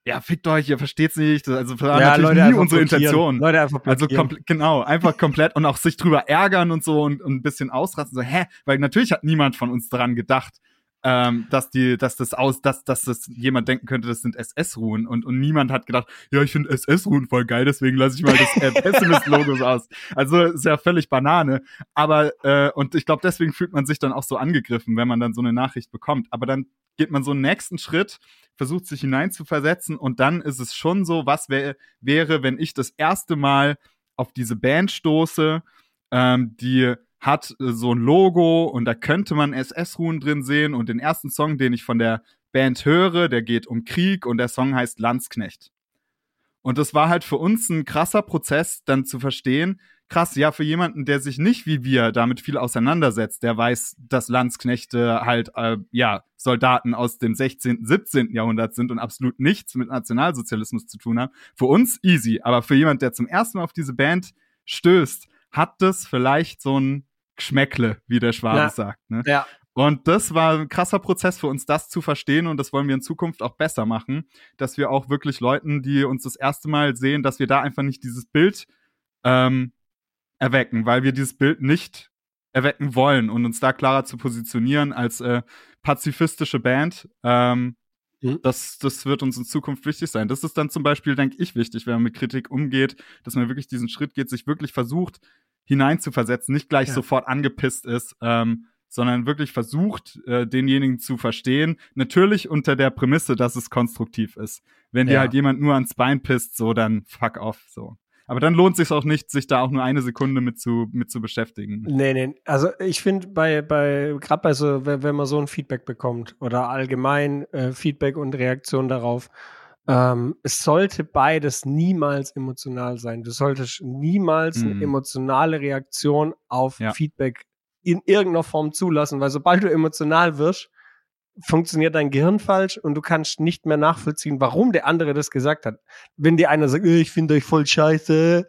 ja, fickt euch, ihr versteht's nicht. Also das war Ja, natürlich Leute nie unsere. Intention. Leute einfach Also blockieren. komple- genau, einfach komplett und auch sich drüber ärgern und so und, und ein bisschen ausrasten, so, hä? Weil natürlich hat niemand von uns daran gedacht, ähm, dass die, dass das aus, dass, dass das jemand denken könnte, das sind SS-Ruhen und, und niemand hat gedacht, ja, ich finde SS-Ruhen voll geil, deswegen lasse ich mal das äh, Pessimist-Logos aus. Also ist ja völlig Banane. Aber äh, und ich glaube, deswegen fühlt man sich dann auch so angegriffen, wenn man dann so eine Nachricht bekommt. Aber dann geht man so einen nächsten Schritt, versucht sich hineinzuversetzen und dann ist es schon so, was wär, wäre, wenn ich das erste Mal auf diese Band stoße, ähm, die hat äh, so ein Logo und da könnte man SS-Ruhen drin sehen und den ersten Song, den ich von der Band höre, der geht um Krieg und der Song heißt Landsknecht. Und das war halt für uns ein krasser Prozess, dann zu verstehen, krass, ja, für jemanden, der sich nicht wie wir damit viel auseinandersetzt, der weiß, dass Landsknechte halt, äh, ja, Soldaten aus dem 16., 17. Jahrhundert sind und absolut nichts mit Nationalsozialismus zu tun haben. Für uns easy, aber für jemand, der zum ersten Mal auf diese Band stößt, hat das vielleicht so ein Geschmäckle, wie der Schwabe Ja. sagt. Ne? Ja. Und das war ein krasser Prozess für uns, das zu verstehen. Und das wollen wir in Zukunft auch besser machen, dass wir auch wirklich Leuten, die uns das erste Mal sehen, dass wir da einfach nicht dieses Bild ähm, erwecken, weil wir dieses Bild nicht erwecken wollen und uns da klarer zu positionieren als äh, pazifistische Band. Ähm, Mhm. das, das wird uns in Zukunft wichtig sein. Das ist dann zum Beispiel, denke ich, wichtig, wenn man mit Kritik umgeht, dass man wirklich diesen Schritt geht, sich wirklich versucht, hineinzuversetzen, nicht gleich Ja. sofort angepisst ist, ähm, sondern wirklich versucht, äh, denjenigen zu verstehen. Natürlich unter der Prämisse, dass es konstruktiv ist. Wenn dir Ja. halt jemand nur ans Bein pisst, so dann fuck off, so. Aber dann lohnt sich auch nicht, sich da auch nur eine Sekunde mit zu, mit zu beschäftigen. Nee, nee. Also ich finde bei, bei, gerade bei so, wenn, wenn man so ein Feedback bekommt oder allgemein äh, Feedback und Reaktion darauf, ähm, es sollte beides niemals emotional sein. Du solltest niemals Mhm. eine emotionale Reaktion auf Ja. Feedback in irgendeiner Form zulassen, weil sobald du emotional wirst, funktioniert dein Gehirn falsch und du kannst nicht mehr nachvollziehen, warum der andere das gesagt hat. Wenn dir einer sagt, "Äh, ich finde euch voll scheiße,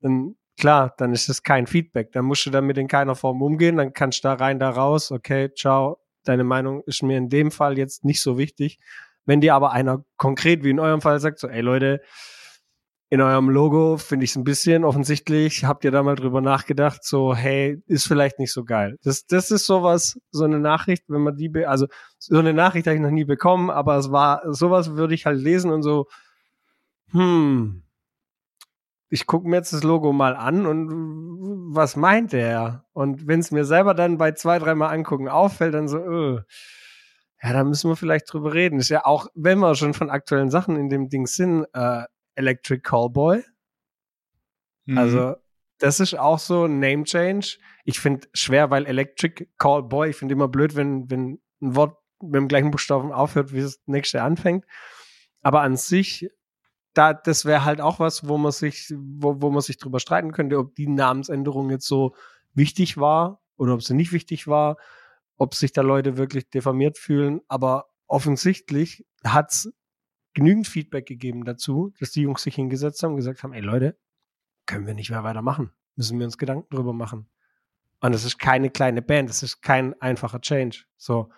dann klar, dann ist das kein Feedback. Dann musst du damit in keiner Form umgehen, dann kannst du da rein, da raus, okay, ciao, deine Meinung ist mir in dem Fall jetzt nicht so wichtig. Wenn dir aber einer konkret, wie in eurem Fall, sagt, so, ey Leute, in eurem Logo finde ich es ein bisschen offensichtlich, habt ihr da mal drüber nachgedacht, so, hey, ist vielleicht nicht so geil. Das, das ist sowas, so eine Nachricht, wenn man die, also so eine Nachricht habe ich noch nie bekommen, aber es war, sowas würde ich halt lesen und so, hm, ich gucke mir jetzt das Logo mal an und was meint der? Und wenn es mir selber dann bei zwei, dreimal angucken auffällt, dann so, äh, ja, da müssen wir vielleicht drüber reden. Ist ja auch, wenn wir schon von aktuellen Sachen in dem Ding sind, äh, Electric Callboy. Mhm. Also, das ist auch so ein Name Change. Ich finde schwer, weil Electric Callboy, ich finde immer blöd, wenn, wenn ein Wort mit dem gleichen Buchstaben aufhört, wie das nächste anfängt. Aber an sich, da, das wäre halt auch was, wo man sich, wo, wo man sich drüber streiten könnte, ob die Namensänderung jetzt so wichtig war oder ob sie nicht wichtig war, ob sich da Leute wirklich diffamiert fühlen. Aber offensichtlich hat's genügend Feedback gegeben dazu, dass die Jungs sich hingesetzt haben und gesagt haben, ey Leute, können wir nicht mehr weitermachen. Müssen wir uns Gedanken drüber machen. Und es ist keine kleine Band, es ist kein einfacher Change. So.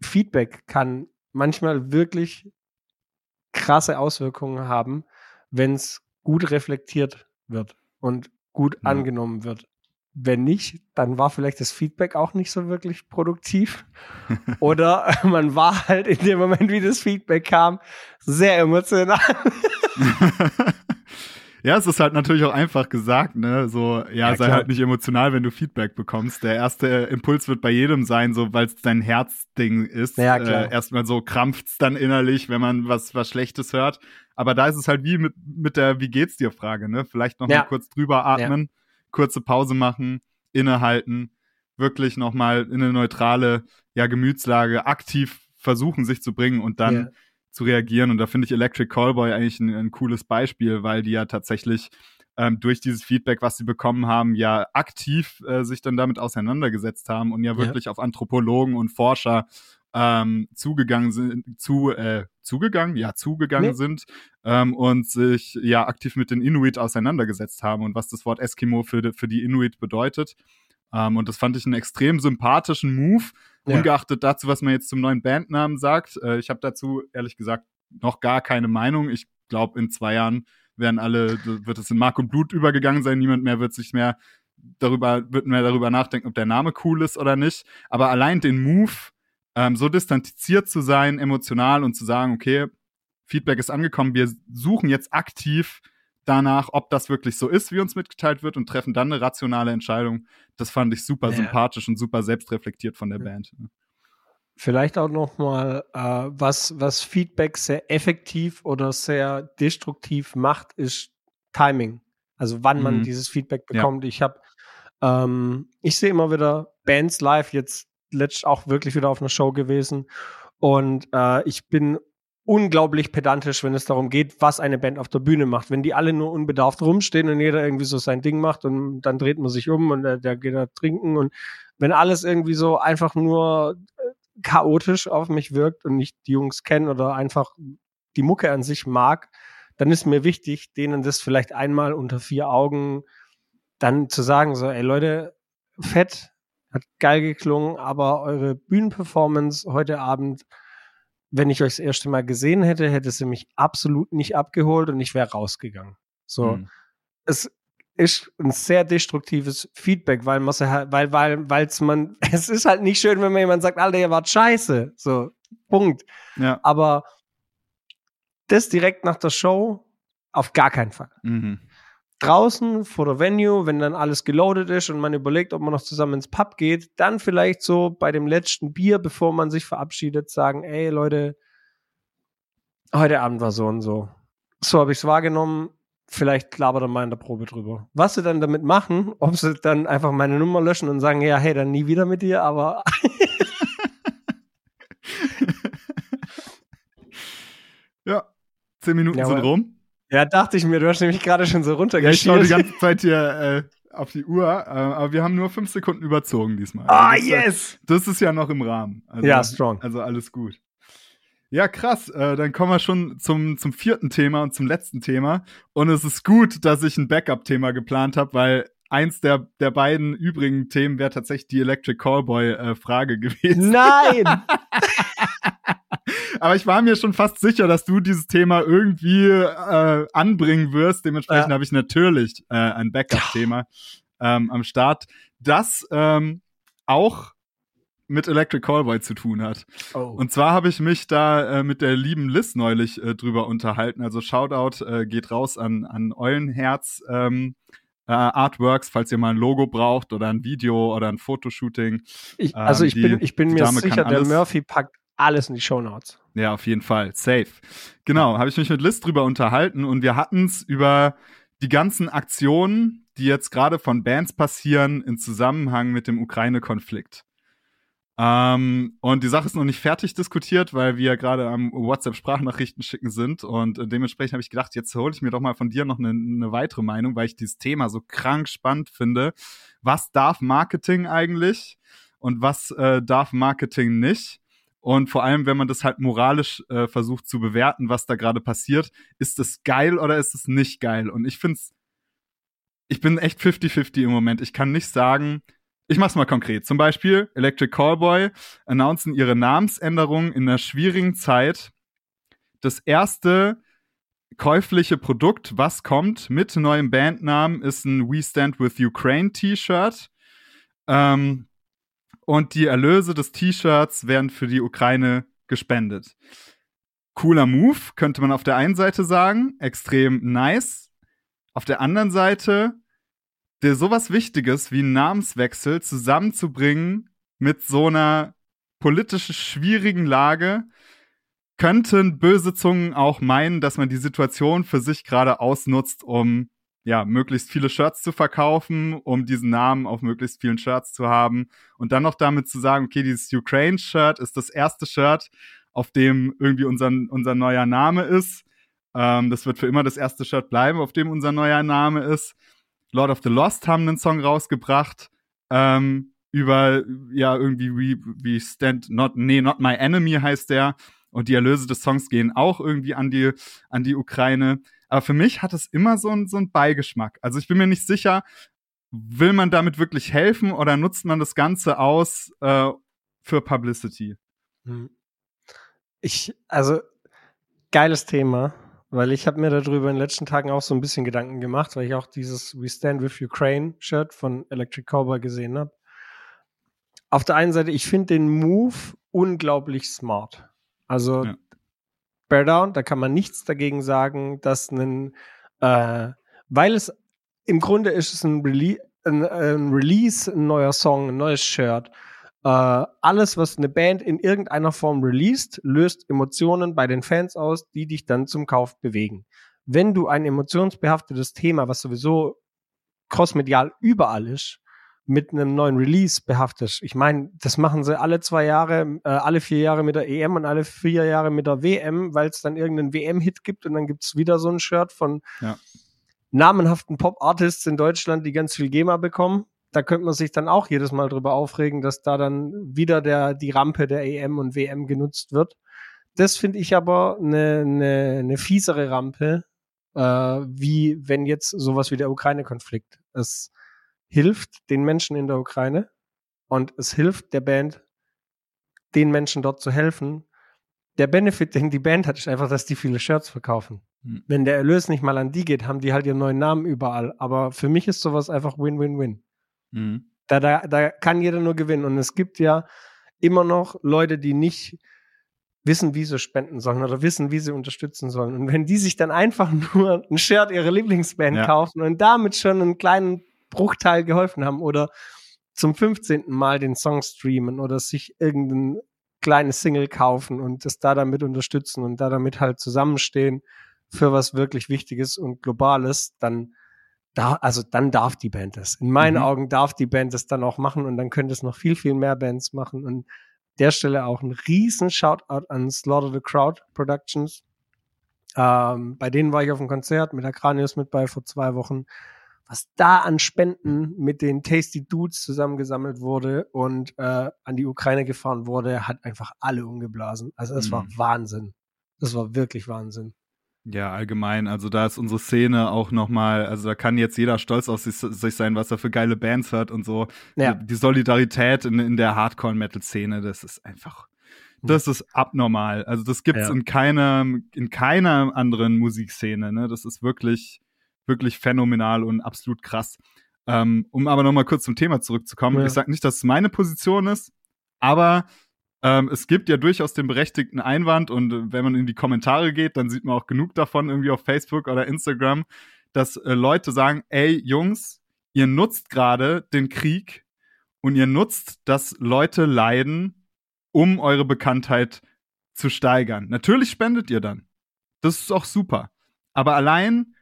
Feedback kann manchmal wirklich krasse Auswirkungen haben, wenn es gut reflektiert wird und gut Ja. angenommen wird. Wenn nicht, dann war vielleicht das Feedback auch nicht so wirklich produktiv. [LAUGHS] Oder [LAUGHS] man war halt in dem Moment, wie das Feedback kam, sehr emotional. [LAUGHS] Ja, es ist halt natürlich auch einfach gesagt, ne? So, ja, Ja, sei klar. halt nicht emotional, wenn du Feedback bekommst. Der erste Impuls wird bei jedem sein, so weil es dein Herzding ist. Ja, klar. Äh, erstmal so krampft's dann innerlich, wenn man was, was Schlechtes hört. Aber da ist es halt wie mit, mit der Wie geht's dir Frage, ne? Vielleicht noch Ja. mal kurz drüber atmen, kurze Pause machen, innehalten, wirklich noch mal in eine neutrale, ja, Gemütslage aktiv versuchen, sich zu bringen und dann Ja. zu reagieren. Und da finde ich Electric Callboy eigentlich ein, ein cooles Beispiel, weil die ja tatsächlich ähm, durch dieses Feedback, was sie bekommen haben, ja aktiv äh, sich dann damit auseinandergesetzt haben und ja wirklich auf Anthropologen und Forscher ähm, zugegangen sind, zu, äh, zugegangen, ja, zugegangen Nee. sind ähm, und sich ja aktiv mit den Inuit auseinandergesetzt haben und was das Wort Eskimo für, die- für die Inuit bedeutet. Ähm, und das fand ich einen extrem sympathischen Move, Ja. ungeachtet dazu, was man jetzt zum neuen Bandnamen sagt. Äh, ich habe dazu ehrlich gesagt noch gar keine Meinung. Ich glaube, in zwei Jahren werden alle, wird es in Mark und Blut übergegangen sein. Niemand mehr wird sich mehr darüber, wird mehr darüber nachdenken, ob der Name cool ist oder nicht. Aber allein den Move, ähm, so distanziert zu sein, emotional und zu sagen, okay, Feedback ist angekommen, wir suchen jetzt aktiv danach, ob das wirklich so ist, wie uns mitgeteilt wird und treffen dann eine rationale Entscheidung. Das fand ich super ja. sympathisch und super selbstreflektiert von der ja. Band. Vielleicht auch noch mal, äh, was, was Feedback sehr effektiv oder sehr destruktiv macht, ist Timing. Also wann man mhm. dieses Feedback bekommt. Ja. Ich habe, ähm, ich sehe immer wieder Bands live, jetzt letzt auch wirklich wieder auf einer Show gewesen. Und äh, ich bin unglaublich pedantisch, wenn es darum geht, was eine Band auf der Bühne macht. Wenn die alle nur unbedarft rumstehen und jeder irgendwie so sein Ding macht und dann dreht man sich um und der, der geht da trinken und wenn alles irgendwie so einfach nur äh, chaotisch auf mich wirkt und nicht die Jungs kennen oder einfach die Mucke an sich mag, dann ist mir wichtig, denen das vielleicht einmal unter vier Augen dann zu sagen, so, ey Leute, fett, hat geil geklungen, aber eure Bühnenperformance heute Abend wenn ich euch das erste Mal gesehen hätte, hätte sie mich absolut nicht abgeholt und ich wäre rausgegangen. So. Mhm. Es ist ein sehr destruktives Feedback, weil man weil, weil, weil's man, [LAUGHS] es ist halt nicht schön, wenn man jemand sagt, Alter, ihr wart scheiße. So, Punkt. Ja. Aber das direkt nach der Show auf gar keinen Fall. Mhm draußen vor der Venue, wenn dann alles geloadet ist und man überlegt, ob man noch zusammen ins Pub geht, dann vielleicht so bei dem letzten Bier, bevor man sich verabschiedet, sagen, ey Leute, heute Abend war so und so. So habe ich es wahrgenommen. Vielleicht labert er mal in der Probe drüber. Was sie dann damit machen, ob sie dann einfach meine Nummer löschen und sagen, ja, hey, dann nie wieder mit dir, aber [LAUGHS] ja, zehn Minuten ja, sind rum. Ja, dachte ich mir, du hast nämlich gerade schon so runtergeschaut. Ja, ich schaue die ganze Zeit hier äh, auf die Uhr, äh, aber wir haben nur fünf Sekunden überzogen diesmal. Ah, also yes! das ist ja noch im Rahmen. Also, ja, strong. Also alles gut. Ja, krass. Äh, dann kommen wir schon zum, zum vierten Thema und zum letzten Thema. Und es ist gut, dass ich ein Backup-Thema geplant habe, weil eins der, der beiden übrigen Themen wäre tatsächlich die Electric Callboy-Frage äh, gewesen. Nein! [LAUGHS] Aber ich war mir schon fast sicher, dass du dieses Thema irgendwie äh, anbringen wirst. Dementsprechend ja. habe ich natürlich äh, ein Backup-Thema ähm, am Start, das ähm, auch mit Electric Callboy zu tun hat. Oh. Und zwar habe ich mich da äh, mit der lieben Liz neulich äh, drüber unterhalten. Also Shoutout äh, geht raus an, an Eulenherz. Ähm, äh, Artworks, falls ihr mal ein Logo braucht oder ein Video oder ein Fotoshooting. Ich, also ich ähm, bin, ich bin mir sicher, der Murphy packt alles in die Show Notes. Ja, auf jeden Fall. Safe. Genau, habe ich mich mit Liz drüber unterhalten und wir hatten es über die ganzen Aktionen, die jetzt gerade von Bands passieren, in Zusammenhang mit dem Ukraine-Konflikt. Ähm, und die Sache ist noch nicht fertig diskutiert, weil wir gerade am WhatsApp-Sprachnachrichten schicken sind. Und äh, dementsprechend habe ich gedacht, jetzt hole ich mir doch mal von dir noch eine, eine weitere Meinung, weil ich dieses Thema so krank spannend finde. Was darf Marketing eigentlich und was äh, darf Marketing nicht? Und vor allem, wenn man das halt moralisch äh, versucht zu bewerten, was da gerade passiert, ist es geil oder ist es nicht geil? Und ich finde es, ich bin echt 50-50 im Moment. Ich kann nicht sagen, ich mach's mal konkret. Zum Beispiel Electric Callboy announcen ihre Namensänderung in einer schwierigen Zeit. Das erste käufliche Produkt, was kommt mit neuem Bandnamen, ist ein We Stand with Ukraine T-Shirt. Ähm, und die Erlöse des T-Shirts werden für die Ukraine gespendet. Cooler Move, könnte man auf der einen Seite sagen, extrem nice. Auf der anderen Seite, der sowas Wichtiges wie einen Namenswechsel zusammenzubringen mit so einer politisch schwierigen Lage, könnten böse Zungen auch meinen, dass man die Situation für sich gerade ausnutzt, um ja, möglichst viele Shirts zu verkaufen, um diesen Namen auf möglichst vielen Shirts zu haben und dann noch damit zu sagen, okay, dieses Ukraine-Shirt ist das erste Shirt, auf dem irgendwie unser, unser neuer Name ist. Ähm, das wird für immer das erste Shirt bleiben, auf dem unser neuer Name ist. Lord of the Lost haben einen Song rausgebracht ähm, über ja irgendwie wie wie Stand Not nee Not My Enemy heißt der und die Erlöse des Songs gehen auch irgendwie an die an die Ukraine. Aber für mich hat es immer so ein, so ein Beigeschmack. Also ich bin mir nicht sicher, will man damit wirklich helfen oder nutzt man das Ganze aus äh, für Publicity? Hm. Ich, also geiles Thema, weil ich habe mir darüber in den letzten Tagen auch so ein bisschen Gedanken gemacht, weil ich auch dieses We Stand with Ukraine Shirt von Electric Cowboy gesehen habe. Auf der einen Seite, ich finde den Move unglaublich smart. Also ja. Bear Down, da kann man nichts dagegen sagen, dass ein, äh, weil es im Grunde ist es ein, Rele ein, ein Release, ein neuer Song, ein neues Shirt. Äh, alles, was eine Band in irgendeiner Form released, löst Emotionen bei den Fans aus, die dich dann zum Kauf bewegen. Wenn du ein emotionsbehaftetes Thema, was sowieso crossmedial überall ist, mit einem neuen Release behaftet. Ich meine, das machen sie alle zwei Jahre, äh, alle vier Jahre mit der EM und alle vier Jahre mit der WM, weil es dann irgendeinen WM-Hit gibt und dann gibt's wieder so ein Shirt von ja. namenhaften Pop-Artists in Deutschland, die ganz viel GEMA bekommen. Da könnte man sich dann auch jedes Mal drüber aufregen, dass da dann wieder der, die Rampe der EM und WM genutzt wird. Das finde ich aber eine, eine, eine fiesere Rampe, äh, wie wenn jetzt sowas wie der Ukraine-Konflikt. Es hilft den Menschen in der Ukraine und es hilft der Band, den Menschen dort zu helfen. Der Benefit, den die Band hat, ist einfach, dass die viele Shirts verkaufen. Mhm. Wenn der Erlös nicht mal an die geht, haben die halt ihren neuen Namen überall. Aber für mich ist sowas einfach Win-Win-Win. Mhm. Da, da, da kann jeder nur gewinnen. Und es gibt ja immer noch Leute, die nicht wissen, wie sie spenden sollen oder wissen, wie sie unterstützen sollen. Und wenn die sich dann einfach [LAUGHS] nur ein Shirt ihrer Lieblingsband ja. kaufen und damit schon einen kleinen Bruchteil geholfen haben oder zum 15. Mal den Song streamen oder sich irgendein kleines Single kaufen und das da damit unterstützen und da damit halt zusammenstehen für was wirklich Wichtiges und Globales, dann da, also dann darf die Band das. In meinen mhm. Augen darf die Band das dann auch machen und dann könnte es noch viel, viel mehr Bands machen und der Stelle auch ein riesen Shoutout an Slaughter the Crowd Productions. Ähm, bei denen war ich auf dem Konzert mit der Cranius mit bei vor zwei Wochen was da an Spenden mit den Tasty Dudes zusammengesammelt wurde und äh, an die Ukraine gefahren wurde, hat einfach alle umgeblasen. Also es mhm. war Wahnsinn. Das war wirklich Wahnsinn. Ja, allgemein. Also da ist unsere Szene auch nochmal, also da kann jetzt jeder stolz auf sich, sich, sein, was er für geile Bands hört und so. Ja. Die Solidarität in, in der Hardcore-Metal-Szene, das ist einfach, das ist abnormal. Also das gibt's ja. in keiner, in keiner anderen Musikszene, ne? Das ist wirklich, wirklich phänomenal und absolut krass. Ähm, um aber nochmal kurz zum Thema zurückzukommen. Ja. Ich sage nicht, dass es meine Position ist, aber ähm, es gibt ja durchaus den berechtigten Einwand und äh, wenn man in die Kommentare geht, dann sieht man auch genug davon irgendwie auf Facebook oder Instagram, dass äh, Leute sagen, ey Jungs, ihr nutzt gerade den Krieg und ihr nutzt, dass Leute leiden, um eure Bekanntheit zu steigern. Natürlich spendet ihr dann. Das ist auch super. Aber allein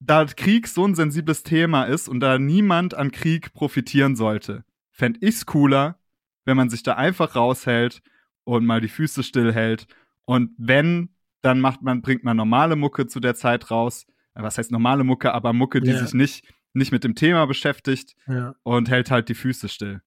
da Krieg so ein sensibles Thema ist und da niemand an Krieg profitieren sollte, fände ich's cooler, wenn man sich da einfach raushält und mal die Füße stillhält. Und wenn, dann macht man, bringt man normale Mucke zu der Zeit raus. Äh, was heißt normale Mucke, aber Mucke, die yeah. sich nicht, nicht mit dem Thema beschäftigt ja. und hält halt die Füße still.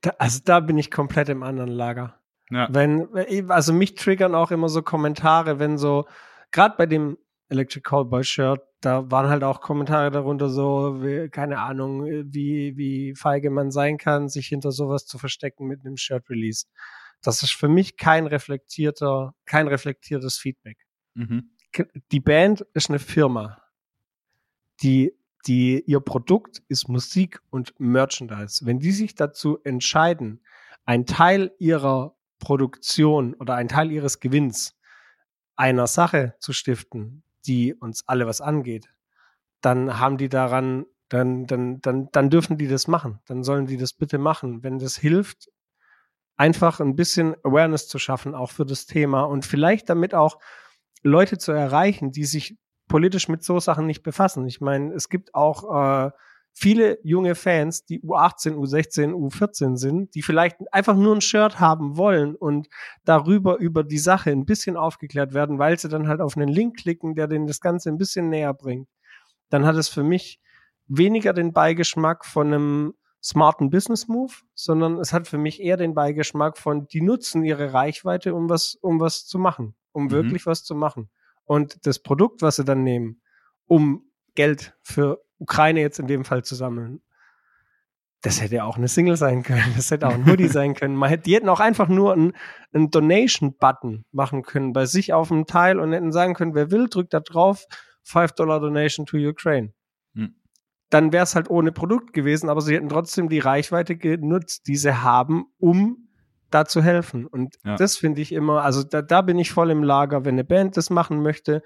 Da, also da bin ich komplett im anderen Lager. Ja. Wenn, also mich triggern auch immer so Kommentare, wenn so, gerade bei dem Electric Cowboy Shirt, da waren halt auch Kommentare darunter so, wie, keine Ahnung, wie, wie feige man sein kann, sich hinter sowas zu verstecken mit einem Shirt Release. Das ist für mich kein reflektierter, kein reflektiertes Feedback. Mhm. Die Band ist eine Firma, die, die, ihr Produkt ist Musik und Merchandise. Wenn die sich dazu entscheiden, ein Teil ihrer Produktion oder ein Teil ihres Gewinns einer Sache zu stiften, die uns alle was angeht, dann haben die daran, dann, dann, dann, dann dürfen die das machen. Dann sollen die das bitte machen. Wenn das hilft, einfach ein bisschen Awareness zu schaffen, auch für das Thema und vielleicht damit auch Leute zu erreichen, die sich politisch mit so Sachen nicht befassen. Ich meine, es gibt auch äh, viele junge Fans, die U18, U16, U14 sind, die vielleicht einfach nur ein Shirt haben wollen und darüber über die Sache ein bisschen aufgeklärt werden, weil sie dann halt auf einen Link klicken, der denen das Ganze ein bisschen näher bringt, dann hat es für mich weniger den Beigeschmack von einem smarten Business Move, sondern es hat für mich eher den Beigeschmack von, die nutzen ihre Reichweite, um was, um was zu machen, um mhm. wirklich was zu machen. Und das Produkt, was sie dann nehmen, um Geld für Ukraine jetzt in dem Fall zu sammeln. das hätte auch eine Single sein können, das hätte auch ein Hoodie [LAUGHS] sein können. Man hätte, die hätten auch einfach nur einen, einen Donation-Button machen können bei sich auf dem Teil und hätten sagen können, wer will, drückt da drauf, 5 Dollar Donation to Ukraine. Hm. Dann wäre es halt ohne Produkt gewesen, aber sie hätten trotzdem die Reichweite genutzt, die sie haben, um da zu helfen. Und ja. das finde ich immer, also da, da bin ich voll im Lager, wenn eine Band das machen möchte,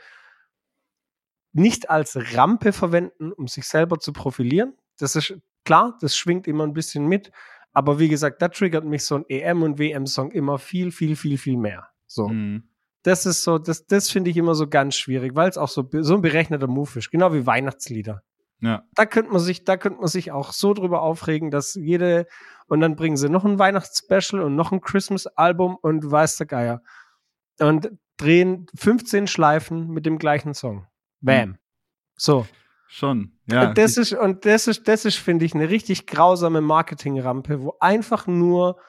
nicht als Rampe verwenden, um sich selber zu profilieren. Das ist klar, das schwingt immer ein bisschen mit. Aber wie gesagt, da triggert mich so ein EM- und WM-Song immer viel, viel, viel, viel mehr. So. Mhm. Das ist so, das, das finde ich immer so ganz schwierig, weil es auch so, so ein berechneter Move ist. Genau wie Weihnachtslieder. Ja. Da könnte man sich, da könnte man sich auch so drüber aufregen, dass jede, und dann bringen sie noch ein Weihnachtsspecial und noch ein Christmas-Album und weiß der Geier. Und drehen 15 Schleifen mit dem gleichen Song. Bam. Mhm. So. Schon, ja. Und das ist, und das ist, das ist, finde ich, eine richtig grausame Marketingrampe, wo einfach nur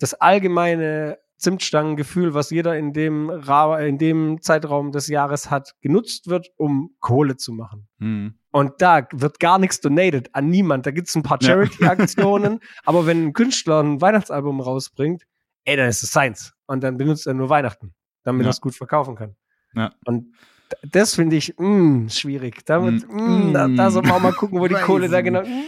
das allgemeine Zimtstangengefühl, was jeder in dem, Ra in dem Zeitraum des Jahres hat, genutzt wird, um Kohle zu machen. Mhm. Und da wird gar nichts donated an niemand. Da gibt es ein paar Charity-Aktionen, ja. [LAUGHS] aber wenn ein Künstler ein Weihnachtsalbum rausbringt, ey, dann ist es seins. Und dann benutzt er nur Weihnachten, damit ja. er es gut verkaufen kann. Ja. Und das finde ich mm, schwierig. Damit, mh, mm, da, da soll man auch mal gucken, wo die [LAUGHS] Kohle da genau. Äh,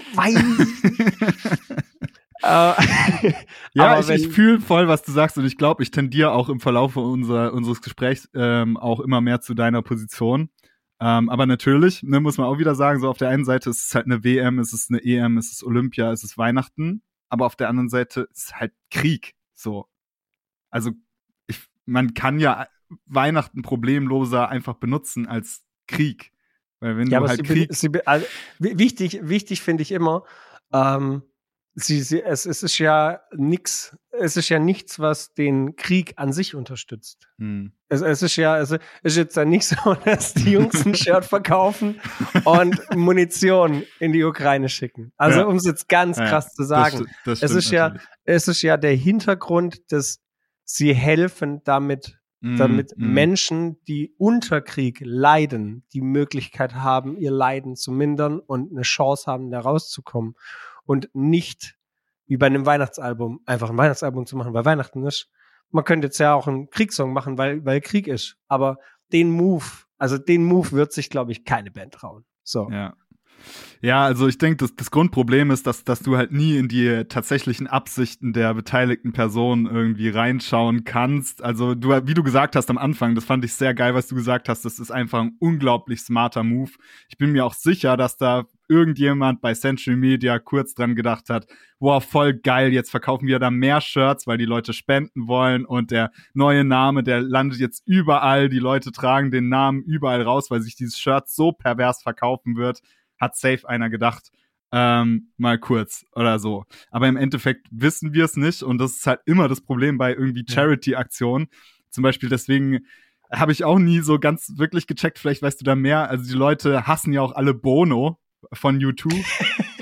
[LAUGHS] [LAUGHS] ja, ich, ich fühle voll, was du sagst und ich glaube, ich tendiere auch im Verlauf unser, unseres Gesprächs ähm, auch immer mehr zu deiner Position. Ähm, aber natürlich, ne, muss man auch wieder sagen, so auf der einen Seite ist es halt eine WM, ist es eine EM, ist es Olympia, ist es Weihnachten, aber auf der anderen Seite ist es halt Krieg. So. Also, ich, man kann ja Weihnachten problemloser einfach benutzen als Krieg. Weil wenn ja, du halt Krieg. Sie, also, wichtig, wichtig finde ich immer, ähm, sie, sie, es, es ist ja nix, es ist ja nichts, was den Krieg an sich unterstützt. Hm. Es, es ist ja, es ist jetzt ja nicht [LAUGHS] so, dass die Jungs ein Shirt verkaufen und [LAUGHS] Munition in die Ukraine schicken. Also, ja. um es jetzt ganz krass ja, zu sagen. Das, das es ist natürlich. ja, es ist ja der Hintergrund, dass sie helfen damit, damit mm. Menschen, die unter Krieg leiden, die Möglichkeit haben, ihr Leiden zu mindern und eine Chance haben, da rauszukommen und nicht wie bei einem Weihnachtsalbum einfach ein Weihnachtsalbum zu machen, weil Weihnachten ist. Man könnte jetzt ja auch einen Kriegssong machen, weil, weil Krieg ist. Aber den Move, also den Move wird sich, glaube ich, keine Band trauen. So. Ja. Ja, also ich denke, das, das Grundproblem ist, dass, dass du halt nie in die tatsächlichen Absichten der beteiligten Personen irgendwie reinschauen kannst. Also du, wie du gesagt hast am Anfang, das fand ich sehr geil, was du gesagt hast, das ist einfach ein unglaublich smarter Move. Ich bin mir auch sicher, dass da irgendjemand bei Century Media kurz dran gedacht hat, wow, voll geil, jetzt verkaufen wir da mehr Shirts, weil die Leute spenden wollen und der neue Name, der landet jetzt überall, die Leute tragen den Namen überall raus, weil sich dieses Shirt so pervers verkaufen wird hat safe einer gedacht, ähm, mal kurz oder so. Aber im Endeffekt wissen wir es nicht und das ist halt immer das Problem bei irgendwie Charity-Aktionen. Zum Beispiel deswegen habe ich auch nie so ganz wirklich gecheckt, vielleicht weißt du da mehr. Also die Leute hassen ja auch alle Bono von YouTube. [LAUGHS]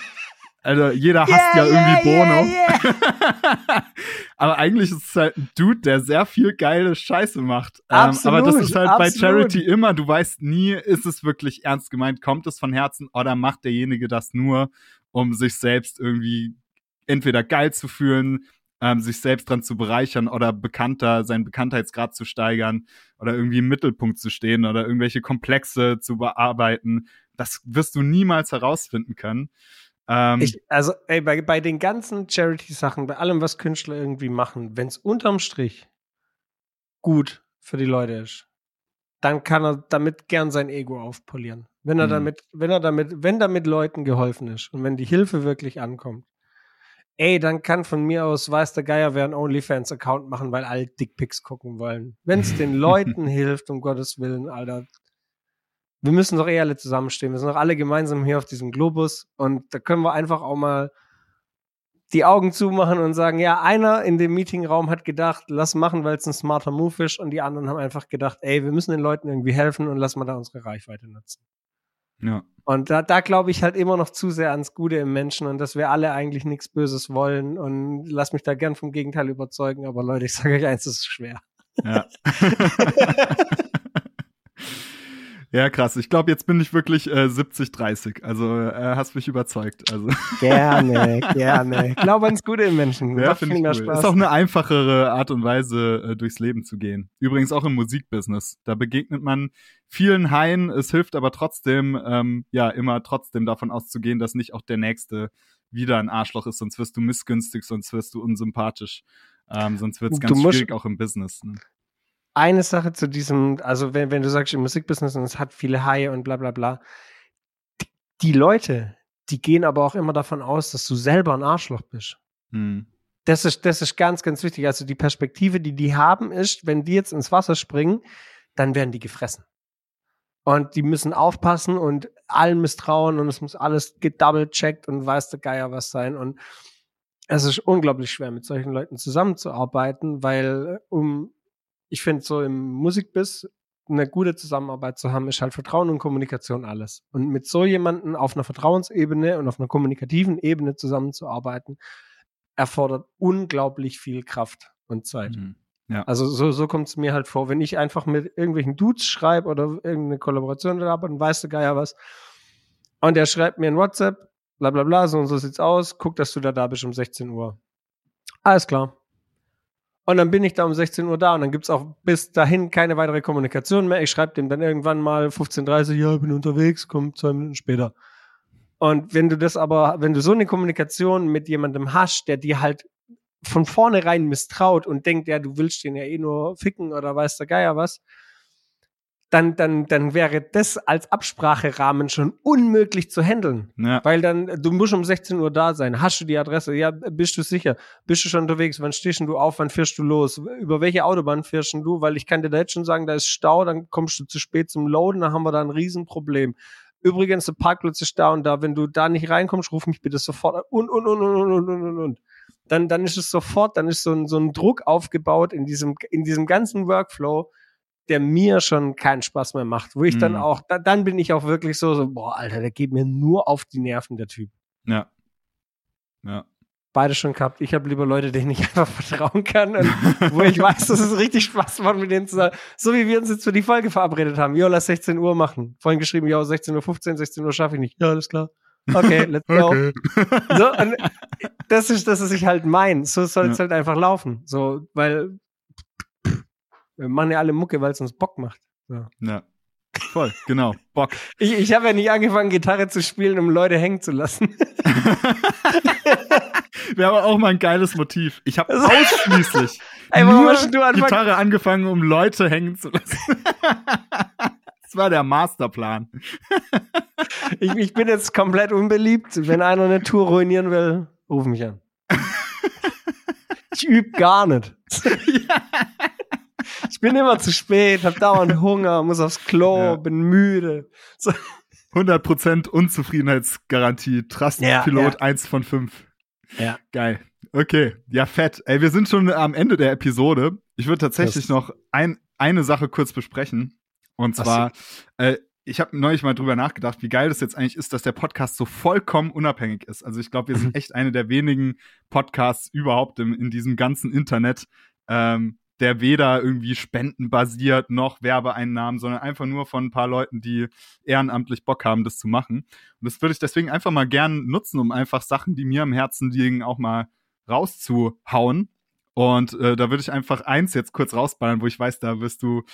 Also jeder hasst yeah, ja irgendwie yeah, Bono. Yeah, [LAUGHS] aber eigentlich ist es halt ein Dude, der sehr viel geile Scheiße macht. Absolut, ähm, aber das ist halt absolut. bei Charity immer, du weißt nie, ist es wirklich ernst gemeint, kommt es von Herzen oder macht derjenige das nur, um sich selbst irgendwie entweder geil zu fühlen, ähm, sich selbst dran zu bereichern oder bekannter, seinen Bekanntheitsgrad zu steigern oder irgendwie im Mittelpunkt zu stehen oder irgendwelche Komplexe zu bearbeiten. Das wirst du niemals herausfinden können. Ähm, ich, also, ey, bei, bei den ganzen Charity-Sachen, bei allem, was Künstler irgendwie machen, wenn es unterm Strich gut für die Leute ist, dann kann er damit gern sein Ego aufpolieren. Wenn er mhm. damit, wenn er damit, wenn damit Leuten geholfen ist und wenn die Hilfe wirklich ankommt, ey, dann kann von mir aus, weiß der Geier, wer einen OnlyFans-Account machen, weil alle Dickpics gucken wollen. Wenn es den [LAUGHS] Leuten hilft, um Gottes Willen, Alter, wir müssen doch eh alle zusammenstehen. Wir sind doch alle gemeinsam hier auf diesem Globus und da können wir einfach auch mal die Augen zumachen und sagen, ja, einer in dem Meetingraum hat gedacht, lass machen, weil es ein smarter Move ist und die anderen haben einfach gedacht, ey, wir müssen den Leuten irgendwie helfen und lass mal da unsere Reichweite nutzen. Ja. Und da, da glaube ich halt immer noch zu sehr ans Gute im Menschen und dass wir alle eigentlich nichts Böses wollen und lass mich da gern vom Gegenteil überzeugen, aber Leute, ich sage euch eins, es ist schwer. Ja. [LAUGHS] Ja, krass. Ich glaube, jetzt bin ich wirklich äh, 70-30. Also äh, hast mich überzeugt. Also. Gerne, [LAUGHS] gerne. Ich glaube ans Gute im Menschen. Ja, finde ich cool. Spaß. Ist auch eine einfachere Art und Weise, äh, durchs Leben zu gehen. Übrigens auch im Musikbusiness. Da begegnet man vielen Haien. Es hilft aber trotzdem, ähm, ja, immer trotzdem davon auszugehen, dass nicht auch der Nächste wieder ein Arschloch ist, sonst wirst du missgünstig, sonst wirst du unsympathisch. Ähm, sonst wird es ganz schwierig auch im Business. Ne? Eine Sache zu diesem, also wenn, wenn du sagst im Musikbusiness und es hat viele Haie und bla bla bla, die, die, Leute, die gehen aber auch immer davon aus, dass du selber ein Arschloch bist. Hm. Das ist, das ist ganz, ganz wichtig. Also die Perspektive, die die haben, ist, wenn die jetzt ins Wasser springen, dann werden die gefressen. Und die müssen aufpassen und allen misstrauen und es muss alles gedouble-checkt und weiß der Geier was sein. Und es ist unglaublich schwer, mit solchen Leuten zusammenzuarbeiten, weil um ich finde, so im Musikbiss eine gute Zusammenarbeit zu haben, ist halt Vertrauen und Kommunikation alles. Und mit so jemandem auf einer Vertrauensebene und auf einer kommunikativen Ebene zusammenzuarbeiten, erfordert unglaublich viel Kraft und Zeit. Mhm. Ja. Also so, so kommt es mir halt vor, wenn ich einfach mit irgendwelchen Dudes schreibe oder irgendeine Kollaboration habe, dann weißt du gar ja was. Und der schreibt mir in WhatsApp, bla bla bla, so und so sieht's aus, guck, dass du da da bist um 16 Uhr. Alles klar. Und dann bin ich da um 16 Uhr da und dann gibt's auch bis dahin keine weitere Kommunikation mehr. Ich schreibe dem dann irgendwann mal 15.30 Uhr, ja, bin unterwegs, komm zwei Minuten später. Und wenn du das aber, wenn du so eine Kommunikation mit jemandem hast, der dir halt von vornherein misstraut und denkt, ja, du willst den ja eh nur ficken oder weiß der Geier was, dann, dann, dann wäre das als Abspracherahmen schon unmöglich zu handeln. Ja. Weil dann, du musst um 16 Uhr da sein. Hast du die Adresse? Ja, bist du sicher? Bist du schon unterwegs? Wann stehst du auf? Wann fährst du los? Über welche Autobahn fährst du? Weil ich kann dir da jetzt schon sagen, da ist Stau, dann kommst du zu spät zum Loaden, dann haben wir da ein Riesenproblem. Übrigens, der Parkplatz ist da und da. Wenn du da nicht reinkommst, ruf mich bitte sofort an. Und, und, und, und, und, und, und, und. Dann, dann ist es sofort, dann ist so ein, so ein Druck aufgebaut in diesem, in diesem ganzen Workflow der mir schon keinen Spaß mehr macht, wo ich mhm. dann auch, da, dann bin ich auch wirklich so, so, boah, Alter, der geht mir nur auf die Nerven, der Typ. Ja. Ja. Beide schon gehabt. Ich habe lieber Leute, denen ich [LAUGHS] einfach vertrauen kann und wo ich weiß, dass es richtig Spaß macht, mit denen zu sagen. So wie wir uns jetzt für die Folge verabredet haben. Jo, lass 16 Uhr machen. Vorhin geschrieben, jo, 16.15 Uhr, 16 Uhr schaffe ich nicht. Ja, alles klar. Okay, let's go. Okay. So, und das ist, das ist ich halt mein. So soll es ja. halt einfach laufen. So, weil wir machen ja alle Mucke, weil es uns Bock macht. So. Ja. Voll, genau. Bock. [LAUGHS] Ich, ich habe ja nicht angefangen, Gitarre zu spielen, um Leute hängen zu lassen. [LAUGHS] [LAUGHS] Wäre aber auch mal ein geiles Motiv. Ich habe ausschließlich Ey, nur Gitarre angefangen, um Leute hängen zu lassen. das war der Masterplan. ich, ich bin jetzt komplett unbeliebt. Wenn einer eine Tour ruinieren will, ruf mich an. Ich übe gar nicht. ja ich bin immer zu spät, hab dauernd [LAUGHS] Hunger, muss aufs Klo, ja. bin müde. So. 100% Unzufriedenheitsgarantie. Trustpilot ja, ja. 1 von 5. Ja. Geil. Okay, ja, fett. Ey, wir sind schon am Ende der Episode. Ich würde tatsächlich das noch ein, eine Sache kurz besprechen. Und zwar, äh, ich habe neulich mal drüber nachgedacht, wie geil das jetzt eigentlich ist, dass der Podcast so vollkommen unabhängig ist. Also ich glaube, wir sind [LAUGHS] echt eine der wenigen Podcasts überhaupt im, in diesem ganzen Internet, ähm, der weder irgendwie spendenbasiert noch Werbeeinnahmen, sondern einfach nur von ein paar Leuten, die ehrenamtlich Bock haben, das zu machen. Und das würde ich deswegen einfach mal gern nutzen, um einfach Sachen, die mir am Herzen liegen, auch mal rauszuhauen. Und äh, da würde ich einfach eins jetzt kurz rausballern, wo ich weiß, da wirst du,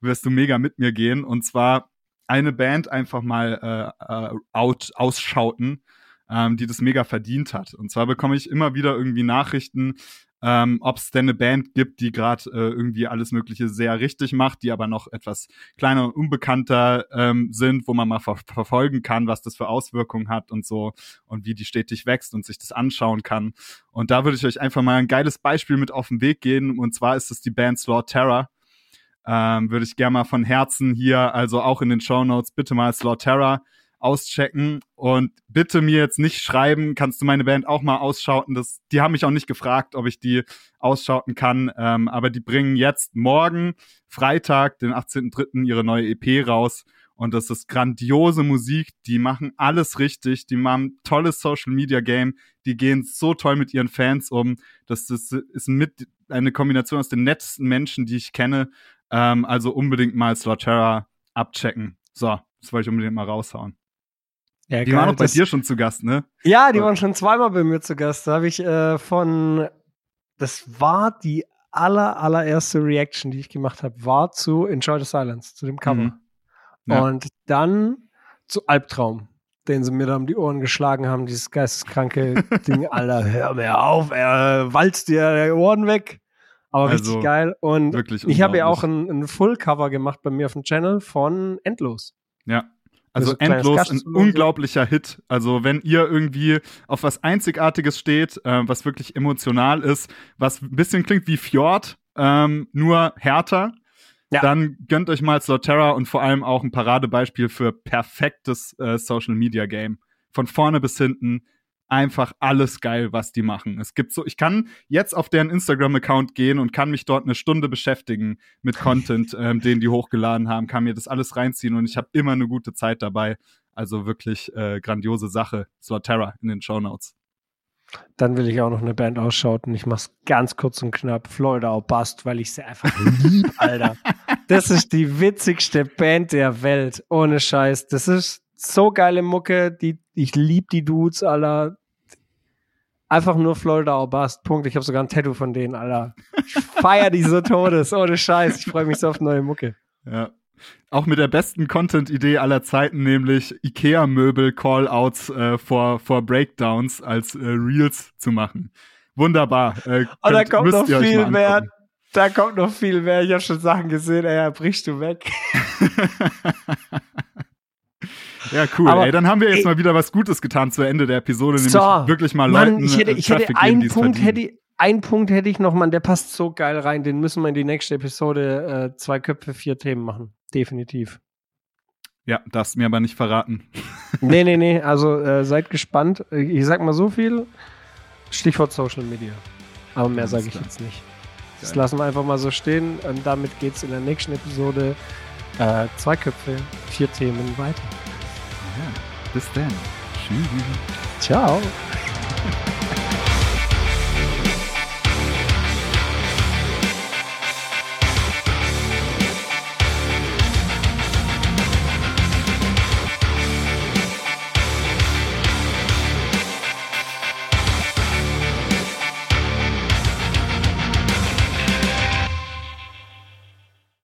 wirst du mega mit mir gehen. Und zwar eine Band einfach mal äh, äh out, ausschauten, ähm, die das mega verdient hat. Und zwar bekomme ich immer wieder irgendwie Nachrichten, ähm, ob es denn eine Band gibt, die gerade äh, irgendwie alles Mögliche sehr richtig macht, die aber noch etwas kleiner und unbekannter ähm, sind, wo man mal ver verfolgen kann, was das für Auswirkungen hat und so und wie die stetig wächst und sich das anschauen kann. Und da würde ich euch einfach mal ein geiles Beispiel mit auf den Weg gehen und zwar ist es die Band Slaw Terror. Ähm, würde ich gerne mal von Herzen hier, also auch in den Show Notes, bitte mal Slaw Terror auschecken und bitte mir jetzt nicht schreiben, kannst du meine Band auch mal ausschauten. Das, die haben mich auch nicht gefragt, ob ich die ausschauten kann, ähm, aber die bringen jetzt morgen, Freitag, den 18.03. ihre neue EP raus und das ist grandiose Musik. Die machen alles richtig, die machen tolles Social Media Game, die gehen so toll mit ihren Fans um. Das, das ist mit eine Kombination aus den nettesten Menschen, die ich kenne. Ähm, also unbedingt mal Slaughterra abchecken. So, das wollte ich unbedingt mal raushauen. Ja, Die waren auch bei das- dir schon zu Gast, ne? Ja, die waren schon zweimal bei mir zu Gast. Da habe ich äh, von, das war die aller, allererste Reaction, die ich gemacht habe, war zu Enjoy the Silence, zu dem Cover. Mhm. Ja. Und dann zu Albtraum, den sie mir da um die Ohren geschlagen haben, dieses geisteskranke [LAUGHS] Ding, Alter, hör mir auf, er walzt dir die Ohren weg. Aber Also, richtig geil. Und Wirklich ich habe ja auch ein, ein Full-Cover gemacht bei mir auf dem Channel von Endlos. Ja. Also so ein kleines endlos ein unglaublicher Hit. Also wenn ihr irgendwie auf was Einzigartiges steht, äh, was wirklich emotional ist, was ein bisschen klingt wie Fjord, ähm, nur härter, Ja. dann gönnt euch mal Slotera und vor allem auch ein Paradebeispiel für perfektes äh, Social Media Game. Von vorne bis hinten einfach alles geil, was die machen. Es gibt so, ich kann jetzt auf deren Instagram-Account gehen und kann mich dort eine Stunde beschäftigen mit Content, [LAUGHS] ähm, den die hochgeladen haben, kann mir das alles reinziehen und ich habe immer eine gute Zeit dabei. Also wirklich äh, grandiose Sache. Slotera in den Show Notes. Dann will ich auch noch eine Band ausschauten. Ich mach's ganz kurz und knapp. Florida or Bust, weil ich sie einfach lieb, [LAUGHS] Alter. Das ist die witzigste Band der Welt. Ohne Scheiß. Das ist so geile Mucke. Die, ich lieb die Dudes, Alter. Einfach nur Florida or Bust. Punkt. Ich habe sogar ein Tattoo von denen, Alter. Ich feier die so todes. Ohne Scheiß. Ich freue mich so auf neue Mucke. Ja. Auch mit der besten Content-Idee aller Zeiten, nämlich IKEA-Möbel-Callouts äh, vor, vor Breakdowns als äh, Reels zu machen. Wunderbar. Äh, Und Oh, da könnt- kommt noch viel mehr. Da kommt noch viel mehr. Ich habe schon Sachen gesehen, ey, brichst du weg. [LAUGHS] Ja, cool. Aber, ey, dann haben wir jetzt ey, mal wieder was Gutes getan zu Ende der Episode, nämlich So, wirklich mal Mann, Leuten ich hätte, äh, ich hätte einen Punkt verdienen. hätte, ich- einen Punkt hätte ich noch, Mann, der passt so geil rein. Den müssen wir in die nächste Episode äh, zwei Köpfe, vier Themen machen. Definitiv. Ja, darfst mir aber nicht verraten. [LAUGHS] nee, nee, nee. [LAUGHS] Also äh, seid gespannt. Ich sag mal so viel. Stichwort Social Media. Aber mehr sage ich jetzt nicht. Das Geil. lassen wir einfach mal so stehen. Und damit geht's in der nächsten Episode äh, zwei Köpfe, vier Themen weiter. Ja, bis dann. Tschüss. Ciao.